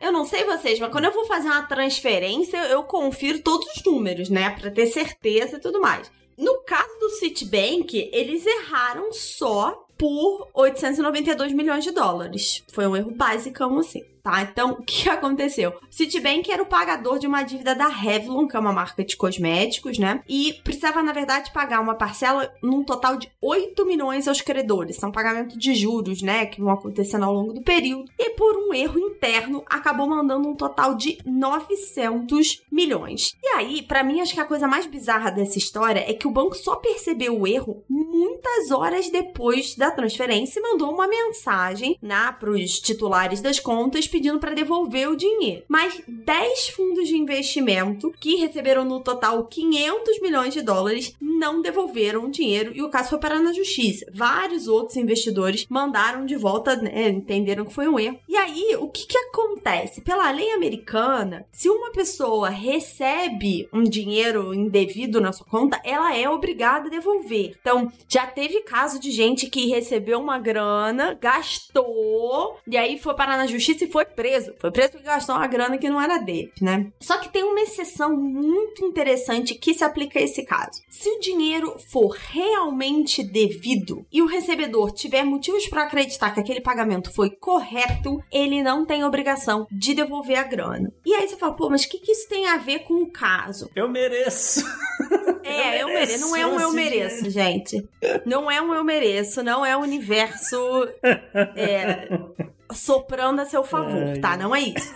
Eu não sei vocês, mas quando eu vou fazer uma transferência, eu confiro todos os números, né? Pra ter certeza e tudo mais. No caso do Citibank, eles erraram só por 892 milhões de dólares. Foi um erro básico assim tá? Então, o que aconteceu? Citibank era o pagador de uma dívida da Revlon, que é uma marca de cosméticos, né? E precisava, na verdade, pagar uma parcela num total de 8 milhões aos credores. São pagamento de juros, né? Que vão acontecendo ao longo do período. E por um erro interno, acabou mandando um total de 900 milhões. E aí, para mim, acho que a coisa mais bizarra dessa história é que o banco só percebeu o erro muitas horas depois da transferência e mandou uma mensagem, né, pros titulares das contas pedindo para devolver o dinheiro. Mas 10 fundos de investimento, que receberam no total 500 milhões de dólares, não devolveram o dinheiro e o caso foi parar na justiça. Vários outros investidores mandaram de volta, né, entenderam que foi um erro. E aí, o que que acontece? Pela lei americana, se uma pessoa recebe um dinheiro indevido na sua conta, ela é obrigada a devolver. Então, já teve caso de gente que recebeu uma grana, gastou, e aí foi parar na justiça e foi preso. Foi preso porque gastou uma grana que não era dele, né? Só que tem uma exceção muito interessante que se aplica a esse caso. Se o dinheiro for realmente devido e o recebedor tiver motivos para acreditar que aquele pagamento foi correto, ele não tem obrigação de devolver a grana. E aí você fala, pô, mas o que, que isso tem a ver com o caso? Eu mereço. É, eu mereço. Não é um eu mereço, gente. Não é um eu mereço, não é o universo é, soprando a seu favor, tá? Não é isso.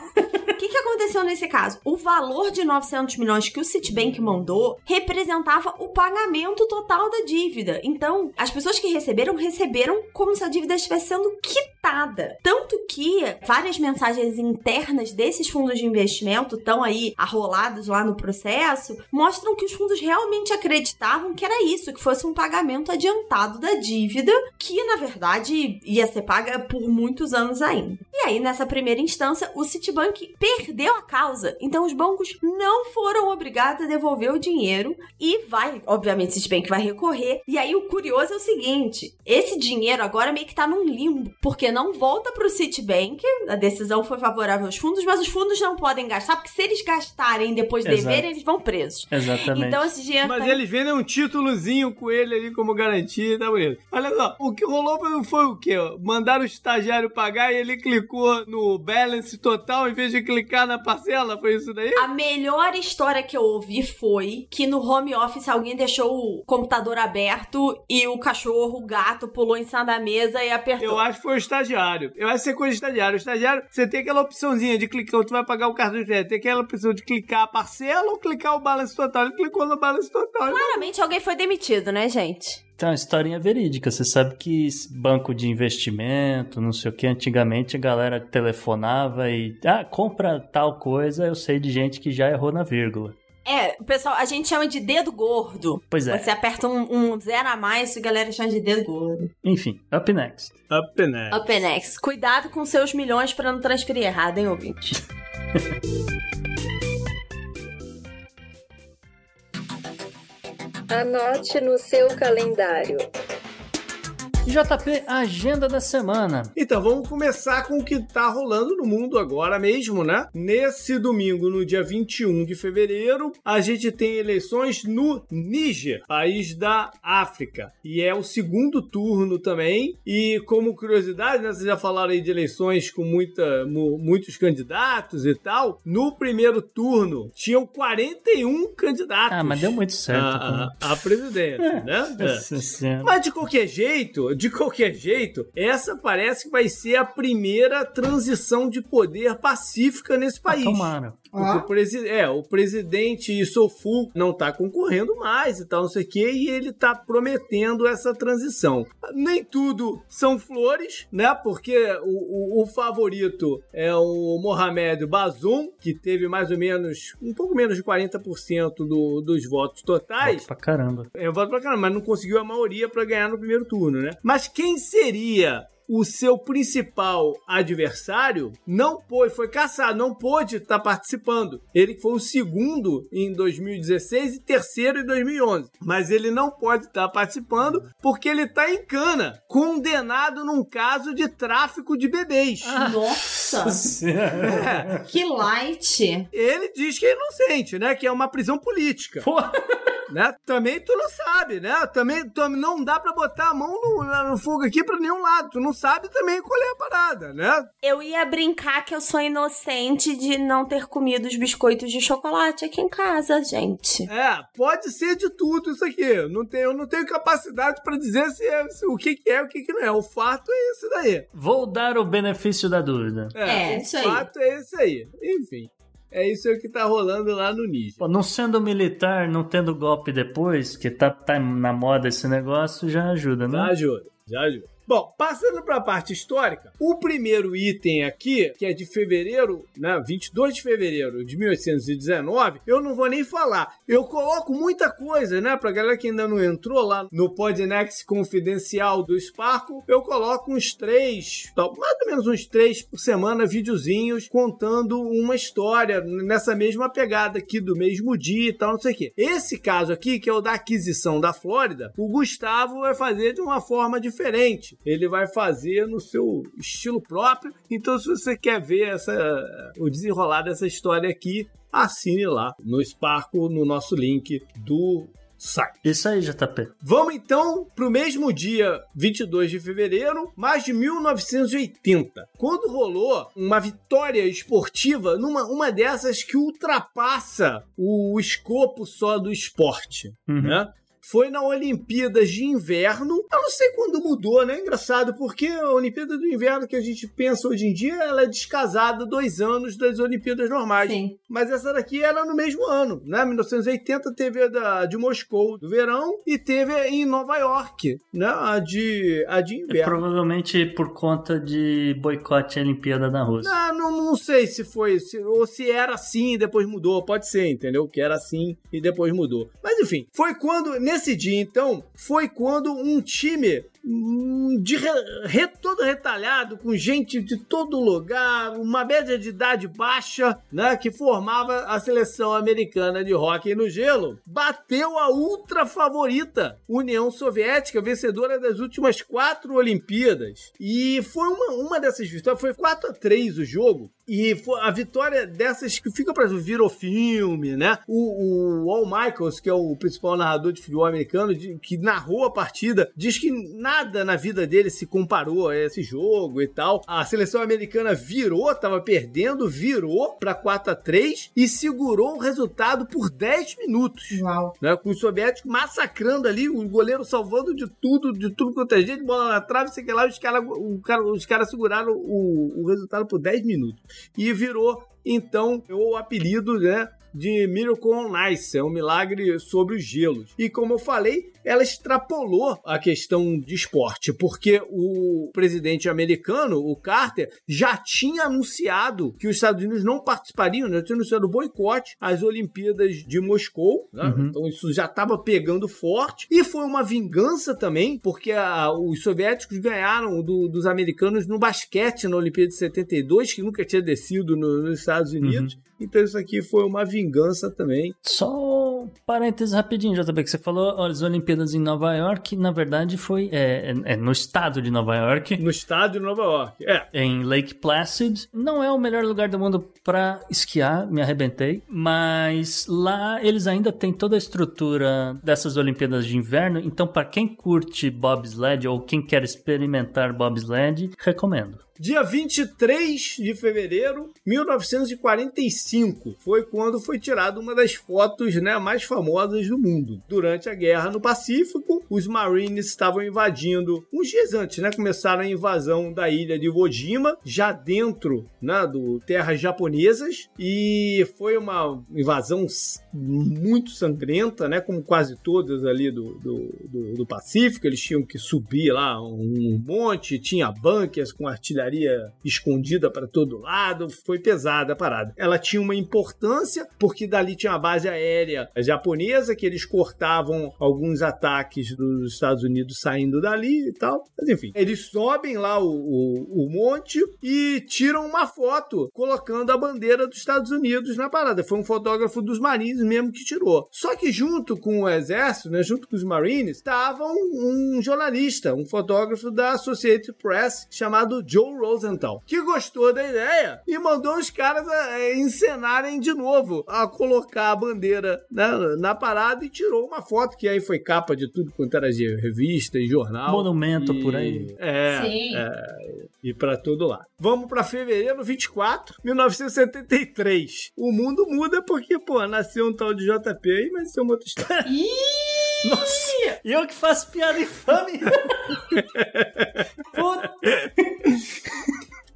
O que, que aconteceu nesse caso? O valor de 900 milhões que o Citibank mandou representava o pagamento total da dívida. Então, as pessoas que receberam, receberam como se a dívida estivesse sendo quitada. Tanto que várias mensagens internas desses fundos de investimento estão aí arrolados lá no processo, mostram que os fundos realmente acreditavam que era isso, que fosse um pagamento adiantado da dívida, que na verdade ia ser paga por muitos anos ainda. E aí, nessa primeira instância, o Citibank perdeu a causa. Então, os bancos não foram obrigados a devolver o dinheiro e vai, obviamente, o Citibank vai recorrer. E aí, o curioso é o seguinte: esse dinheiro agora meio que tá num limbo, porque não volta pro Citibank, a decisão foi favorável aos fundos, mas os fundos não podem gastar, porque se eles gastarem e depois Exato. deverem, eles vão presos. Exatamente. Então, esse dinheiro. Mas tá- eles vendem um títulozinho com ele ali como garantia, tá bonito. Olha só, o que rolou foi, foi o quê? Mandaram o estagiário pagar ele clicou no balance total em vez de clicar na parcela, foi isso daí? A melhor história que eu ouvi foi que no home office alguém deixou o computador aberto e o cachorro, o gato, pulou em cima da mesa e apertou. Eu acho que foi o estagiário. Eu acho que é coisa de estagiário. O estagiário, você tem aquela opçãozinha de clicar, tu vai pagar o cartão de crédito, tem aquela opção de clicar a parcela ou clicar o balance total. Ele clicou no balance total. Claramente alguém foi demitido, né, gente? Então, a historinha verídica. Você sabe que banco de investimento, não sei o que, antigamente a galera telefonava e. Ah, compra tal coisa. Eu sei de gente que já errou na vírgula. É, pessoal, a gente chama de dedo gordo. Pois é. Você aperta um, um zero a mais, a galera chama de dedo gordo. Enfim, up next. Up next. Up next. Cuidado com seus milhões pra não transferir errado, hein, ouvinte? Anote no seu calendário. JP, agenda da semana. Então, vamos começar com o que tá rolando no mundo agora mesmo, né? Nesse domingo, no dia 21 de fevereiro, a gente tem eleições no Níger, país da África. E é o segundo turno também. E como curiosidade, né, vocês já falaram aí de eleições com muita, mu- muitos candidatos e tal. No primeiro turno, tinham 41 candidatos. Ah, mas deu muito certo. A, a, a presidência, né? É. Nossa Senhora. Mas de qualquer jeito, de qualquer jeito, essa parece que vai ser a primeira transição de poder pacífica nesse país. Tomara. Porque o, presi é, o presidente Issoufou não tá concorrendo mais e tal, não sei o quê, e ele tá prometendo essa transição. Nem tudo são flores, né? Porque o, o- o favorito é o Mohamed Bazoum, que teve mais ou menos, um pouco menos de 40% do, dos votos totais. Voto pra caramba. É, voto pra caramba, mas não conseguiu a maioria pra ganhar no primeiro turno, né? Mas quem seria o seu principal adversário não pôde, foi caçado, não pôde estar participando. Ele foi o segundo em 2016 e terceiro em 2011. Mas ele não pode estar participando porque ele está em cana, condenado num caso de tráfico de bebês. Nossa! É. que light! Ele diz que é inocente, né? Que é uma prisão política. Né? Também tu não sabe, né? Também, também não dá pra botar a mão no, no fogo aqui pra nenhum lado. Tu não sabe também qual é a parada, né? Eu ia brincar que eu sou inocente de não ter comido os biscoitos de chocolate aqui em casa, gente. É, pode ser de tudo isso aqui. Eu não tenho, eu não tenho capacidade pra dizer se é, se- o que, que é e o que, que não é. O fato é esse daí. Vou dar o benefício da dúvida. É, o isso aí. fato é esse aí. Enfim, é isso aí que tá rolando lá no Níger. Pô, não sendo militar, não tendo golpe depois, que tá, tá na moda esse negócio, já ajuda, né? Tá, ajuda. Já ajuda. Bom, passando para a parte histórica, o primeiro item aqui, que é de fevereiro, né, 22 de fevereiro de 1819, eu não vou nem falar. Eu coloco muita coisa, né, pra galera que ainda não entrou lá no Podnext confidencial do Sparkle, eu coloco uns três, mais ou menos uns três por semana, videozinhos contando uma história nessa mesma pegada aqui do mesmo dia e tal, não sei o quê. Esse caso aqui, que é o da aquisição da Flórida, o Gustavo vai fazer de uma forma diferente ele vai fazer no seu estilo próprio. Então, se você quer ver essa, o desenrolar dessa história aqui, assine lá no Sparco, no nosso link do site. Isso aí, JP. Vamos então para o mesmo dia 22 de fevereiro, mas de 1980, quando rolou uma vitória esportiva numa uma dessas que ultrapassa o escopo só do esporte, uhum. né? Foi na Olimpíadas de Inverno. Eu não sei quando mudou, né? Engraçado, porque a Olimpíada do Inverno que a gente pensa hoje em dia, ela é descasada dois anos das Olimpíadas normais. Sim. Mas essa daqui era no mesmo ano, né? 1980 teve a da, de Moscou do verão e teve em Nova York, né? A de, a de inverno. É provavelmente por conta de boicote à Olimpíada da Rússia. Não, não, não sei se foi, se, ou se era assim e depois mudou. Pode ser, entendeu? Que era assim e depois mudou. Mas enfim, foi quando Nesse dia, então, foi quando um time hum, de re, re, todo retalhado, com gente de todo lugar, uma média de idade baixa, né, que formava a seleção americana de hóquei no gelo, bateu a ultra favorita União Soviética, vencedora das últimas quatro Olimpíadas. E foi uma, uma dessas vitórias, foi 4 a 3 o jogo, e a vitória dessas que fica para virou filme, né? O, o Al Michaels, que é o principal narrador de futebol americano, que narrou a partida, diz que nada na vida dele se comparou a esse jogo e tal. A seleção americana virou, tava perdendo, virou para 4 a 3 e segurou o resultado por 10 minutos. Uau. Né? Com os soviéticos massacrando ali, o goleiro salvando de tudo, de tudo quanto é gente, bola na trave, sei que lá, os caras cara, os cara seguraram o, o resultado por 10 minutos e virou então o apelido né, de Miracle on Ice, é um milagre sobre os gelos. E como eu falei, ela extrapolou a questão de esporte, porque o presidente americano, o Carter, já tinha anunciado que os Estados Unidos não participariam, já tinha anunciado boicote às Olimpíadas de Moscou, né? uhum. então isso já estava pegando forte, e foi uma vingança também, porque a, os soviéticos ganharam do, dos americanos no basquete na Olimpíada de 72, que nunca tinha descido no, nos Estados Unidos, uhum. então isso aqui foi uma vingança também. Só um parênteses rapidinho, JB, que você falou, as Olimpíadas Olimpíadas em Nova York, na verdade, foi é, é, é, no estado de Nova York. No estado de Nova York, é. Em Lake Placid. Não é o melhor lugar do mundo para esquiar, me arrebentei. Mas lá eles ainda têm toda a estrutura dessas Olimpíadas de Inverno. Então, para quem curte bobsled ou quem quer experimentar bobsled, recomendo. Dia 23 de fevereiro de 1945 foi quando foi tirada uma das fotos né, mais famosas do mundo. Durante a guerra no Pacífico, os Marines estavam invadindo, uns dias antes, né, começaram a invasão da ilha de Iwo Jima, já dentro né, do terras japonesas, e foi uma invasão muito sangrenta, né, como quase todas ali do, do, do, do Pacífico. Eles tinham que subir lá um monte, tinha bunkers com artilharia escondida para todo lado, foi pesada a parada. Ela tinha uma importância porque dali tinha uma base aérea japonesa que eles cortavam alguns ataques dos Estados Unidos saindo dali e tal. Mas enfim, eles sobem lá o, o, o monte e tiram uma foto colocando a bandeira dos Estados Unidos na parada. Foi um fotógrafo dos Marines mesmo que tirou. Só que junto com o exército, né, junto com os Marines, estava um, um jornalista, um fotógrafo da Associated Press chamado Joe Rosenthal, que gostou da ideia e mandou os caras a, a encenarem de novo, a colocar a bandeira né, na parada e tirou uma foto que aí foi capa de tudo quanto era de revista e jornal. Monumento e, por aí. É, Sim. é e para todo lado. Vamos para fevereiro 24, 1973. O mundo muda porque, pô, nasceu um tal de JP aí, mas isso é uma outra história. Nossa! E eu que faço piada infame! Puta!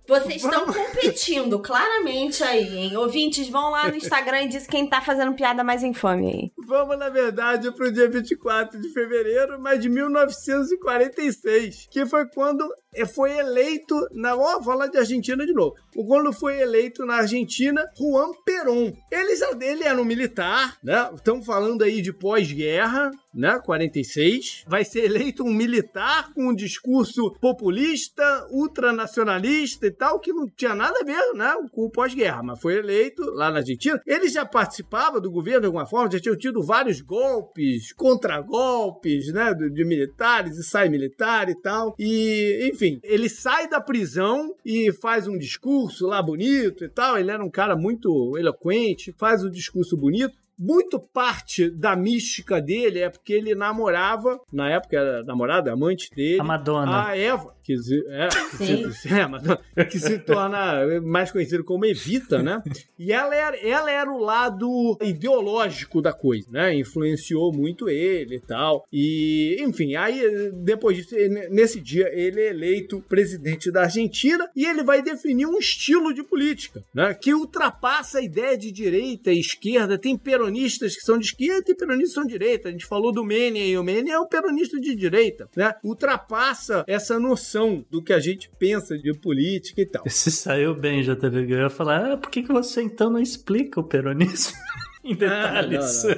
Vocês estão competindo claramente aí, hein? Ouvintes, vão lá no Instagram e diz quem tá fazendo piada mais infame aí. Vamos, na verdade, para o dia 24 de fevereiro, mas de 1946, que foi quando foi eleito na. Ó, oh, falar de Argentina de novo. Quando foi eleito na Argentina, Juan Perón. Ele, já, ele era um militar, né? Estamos falando aí de pós-guerra, né? 46. Vai ser eleito um militar com um discurso populista, ultranacionalista e tal, que não tinha nada a ver, né? Com o pós-guerra, mas foi eleito lá na Argentina. Ele já participava do governo de alguma forma, já tinha tido vários golpes, contragolpes, né? De, de militares e sai militar e tal. E, enfim, ele sai da prisão e faz um discurso lá bonito e tal. Ele era um cara muito eloquente, faz um discurso bonito muito parte da mística dele é porque ele namorava, na época era namorada, amante dele, a Madonna. A Eva, que, é, que, se, é, Madonna, que se torna mais conhecida como Evita, né? E ela era, ela era o lado ideológico da coisa, né? Influenciou muito ele e tal. E, enfim, aí depois disso, nesse dia, ele é eleito presidente da Argentina e ele vai definir um estilo de política, né? Que ultrapassa a ideia de direita e esquerda, tem peronistas que são de esquerda e peronistas que são de direita. A gente falou do Menem e o Menem é um peronista de direita, né? Ultrapassa essa noção do que a gente pensa de política e tal. Você saiu bem, JB. Eu ia falar, ah, por que, que você então não explica o peronismo? em detalhes. Ah, não,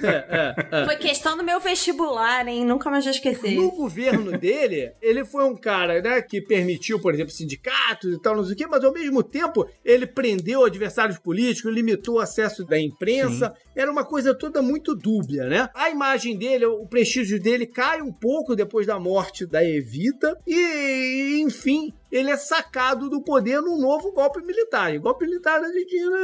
não. É, é, é. Foi questão do meu vestibular, hein? Nunca mais vou esquecer. No governo dele, ele foi um cara, né, que permitiu, por exemplo, sindicatos e tal, não sei o quê, mas ao mesmo tempo ele prendeu adversários políticos, limitou o acesso da imprensa. Sim. Era uma coisa toda muito dúbia, né? A imagem dele, o prestígio dele cai um pouco depois da morte da Evita e, enfim, ele é sacado do poder num novo golpe militar. E golpe militar na Argentina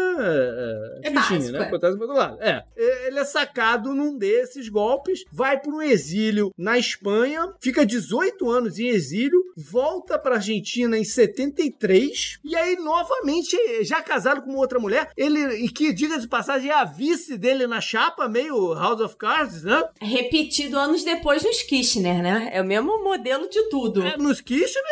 é, é básico, né? Acontece do outro lado. É. Ele é sacado num desses golpes, vai para um exílio na Espanha, fica 18 anos em exílio, volta para Argentina em 73 e aí novamente já casado com outra mulher, ele e que diga de passagem é a vice dele na chapa, meio House of Cards, né? Repetido anos depois nos Kirchner, né? É o mesmo modelo de tudo. É, nos Kirchner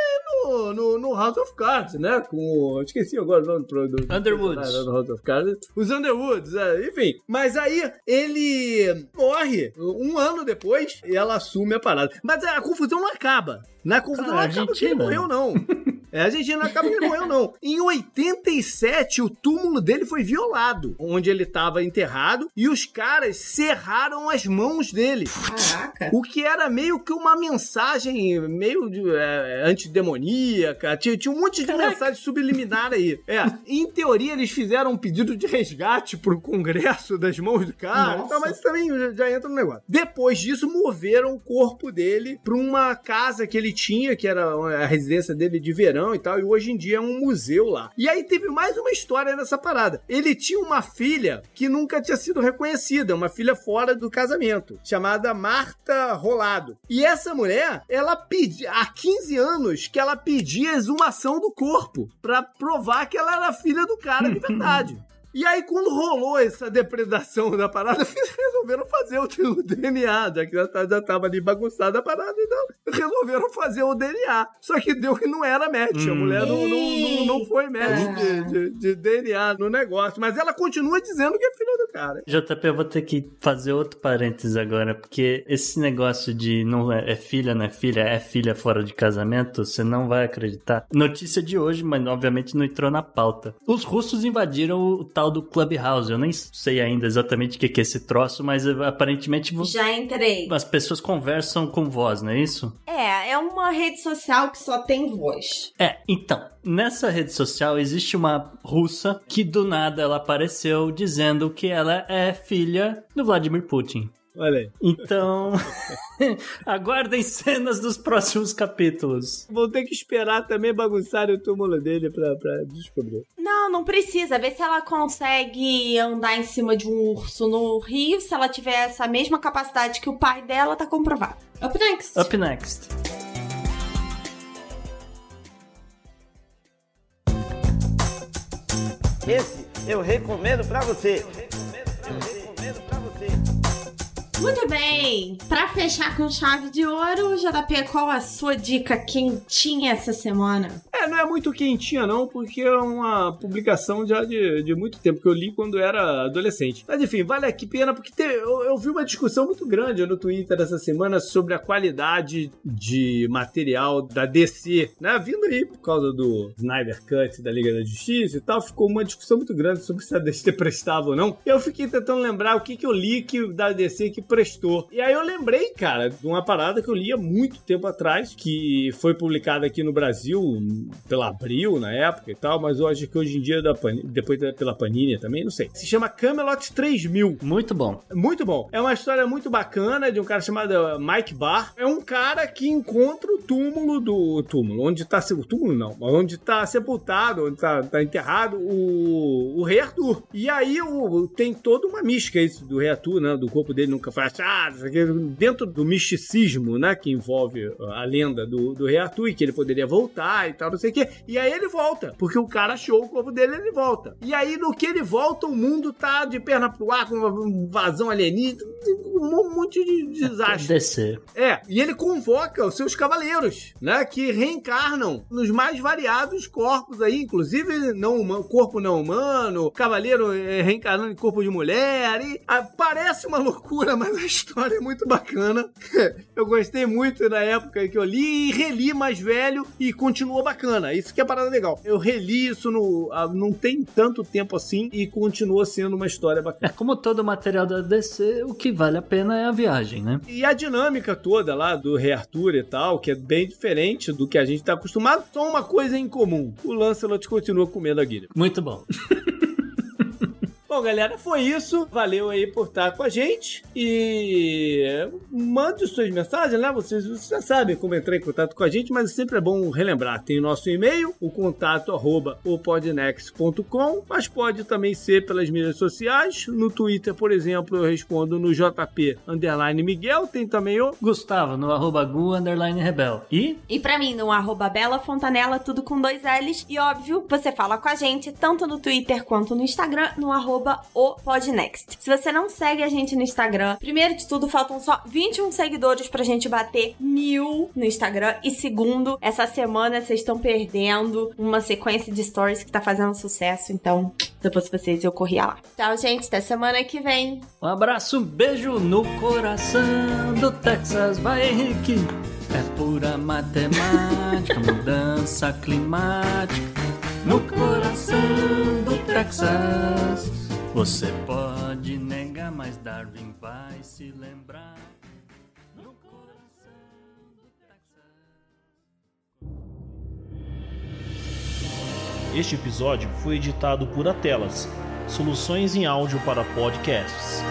no, no no, House of Cards, né? Com. Esqueci agora o nome do. do Underwoods. Do House of Cards. Os Underwoods, é, enfim. Mas aí ele morre um ano depois e ela assume a parada. Mas a confusão não acaba. Na confusão não acaba que ele morreu, não. É, a Argentina não acaba que ele morreu, não. Em 87, o túmulo dele foi violado, onde ele estava enterrado, e os caras serraram as mãos dele. Caraca. O que era meio que uma mensagem meio de, é, antidemoníaca. Tinha, tinha um monte de Caraca. mensagem subliminar aí. É, em teoria, eles fizeram um pedido de resgate pro Congresso das mãos do cara, então, mas também já, já entra no negócio. Depois disso, moveram o corpo dele pra uma casa que ele tinha, que era a residência dele de verão e tal, e hoje em dia é um museu lá. E aí teve mais uma história nessa parada. Ele tinha uma filha que nunca tinha sido reconhecida, uma filha fora do casamento, chamada Marta Rolado. E essa mulher, ela pedia, há 15 anos, que ela pedia exumação do corpo para provar que ela era filha do cara de verdade. E aí, quando rolou essa depredação da parada, resolveram fazer o DNA, já que já tava ali bagunçada a parada, então resolveram fazer o DNA. Só que deu que não era match, hum. a mulher não, não, não, não foi match de, de, de, DNA no negócio. Mas ela continua dizendo que é filha do cara. JP, eu vou ter que fazer outro parênteses agora, porque esse negócio de não é, é filha, não é filha, é filha fora de casamento, você não vai acreditar. Notícia de hoje, mas obviamente não entrou na pauta. Os russos invadiram o tal do Clubhouse. Eu nem sei ainda exatamente o que é esse troço, mas aparentemente. Já entrei. As pessoas conversam com voz, não é isso? É, é uma rede social que só tem voz. É, então. Nessa rede social existe uma russa que do nada ela apareceu dizendo que ela é filha do Vladimir Putin. Olha aí. Então, aguardem cenas dos próximos capítulos. Vou ter que esperar também bagunçar o túmulo dele pra, pra descobrir. Não, não precisa. Vê se ela consegue andar em cima de um urso no rio. Se ela tiver essa mesma capacidade que o pai dela, tá comprovado. Up next. Up next. Esse eu recomendo pra você. Eu recomendo pra você. Muito bem, para fechar com chave de ouro, JP, qual a sua dica quentinha essa semana? É, não é muito quentinha, não, porque é uma publicação já de, de muito tempo, que eu li quando era adolescente. Mas enfim, vale aqui pena, porque eu, eu, vi uma discussão muito grande no Twitter essa semana sobre a qualidade de material da DC, né? Vindo aí por causa do Snyder Cut da Liga da Justiça e tal, ficou uma discussão muito grande sobre se a DC prestava ou não. Eu fiquei tentando lembrar o que, que eu li que, da DC que prestou. E aí eu lembrei, cara, de uma parada que eu li há muito tempo atrás, que foi publicada aqui no Brasil pela Abril na época e tal, mas eu acho que hoje em dia, da depois pela Panini também, não sei. Se chama Camelot 3000. Muito bom. Muito bom. É uma história muito bacana de um cara chamado Mike Barr. É um cara que encontra o túmulo do túmulo, onde tá o túmulo não, mas onde tá sepultado, onde tá, tá enterrado o, o rei Arthur. E aí o, tem toda uma mística isso do rei Arthur, né? Do corpo dele nunca foi achado, dentro do misticismo, né? Que envolve a lenda do, do rei Arthur e que ele poderia voltar e tal, não sei o quê. E aí ele volta, porque o cara achou o corpo dele ele volta. E aí no que ele volta, o mundo tá de perna pro ar com uma invasão alienígena, um monte de desastre. Descer. É, e ele convoca os seus cavaleiros, né? Que reencarnam nos mais variados corpos aí, inclusive não humano, corpo não humano, cavaleiro é, reencarnando em corpo de mulher. E, ah, parece uma loucura, mas a história é muito bacana. eu gostei muito na época que eu li e reli mais velho e continua bacana. Isso que é parada legal. Eu reli isso no, ah, não tem tanto tempo assim e continua sendo uma história bacana. É como todo material da DC, o que vale a pena é a viagem, né? E a dinâmica toda lá do Rei Arthur e tal, que é bem diferente do que a gente tá acostumado, só uma coisa em comum. O Lancelot continua comendo a guilha. Muito bom. Bom, galera, foi isso. Valeu aí por estar com a gente. E mande suas mensagens, né? Vocês, vocês já sabem como entrar em contato com a gente, mas sempre é bom relembrar. Tem o nosso e-mail, o contato arroba opodnext.com, mas pode também ser pelas mídias sociais. No Twitter, por exemplo, eu respondo no JP underline Miguel. Tem também o Gustavo no arroba Gu underline Rebel. E? E pra mim, no arroba Bela Fontanella, tudo com dois L's. E óbvio, você fala com a gente tanto no Twitter quanto no Instagram, no arroba arroba o Podnext. Se você não segue a gente no Instagram, primeiro de tudo, faltam só 21 seguidores pra gente bater mil no Instagram. E segundo, essa semana vocês estão perdendo uma sequência de stories que tá fazendo sucesso. Então, depois vocês eu corria lá. Tchau, gente. Até semana que vem. Um abraço, um beijo no coração do Texas. Vai, Henrique. É pura matemática, mudança climática no coração do Texas. Você pode negar, mas Darwin vai se lembrar. Este episódio foi editado por Atelas, soluções em áudio para podcasts.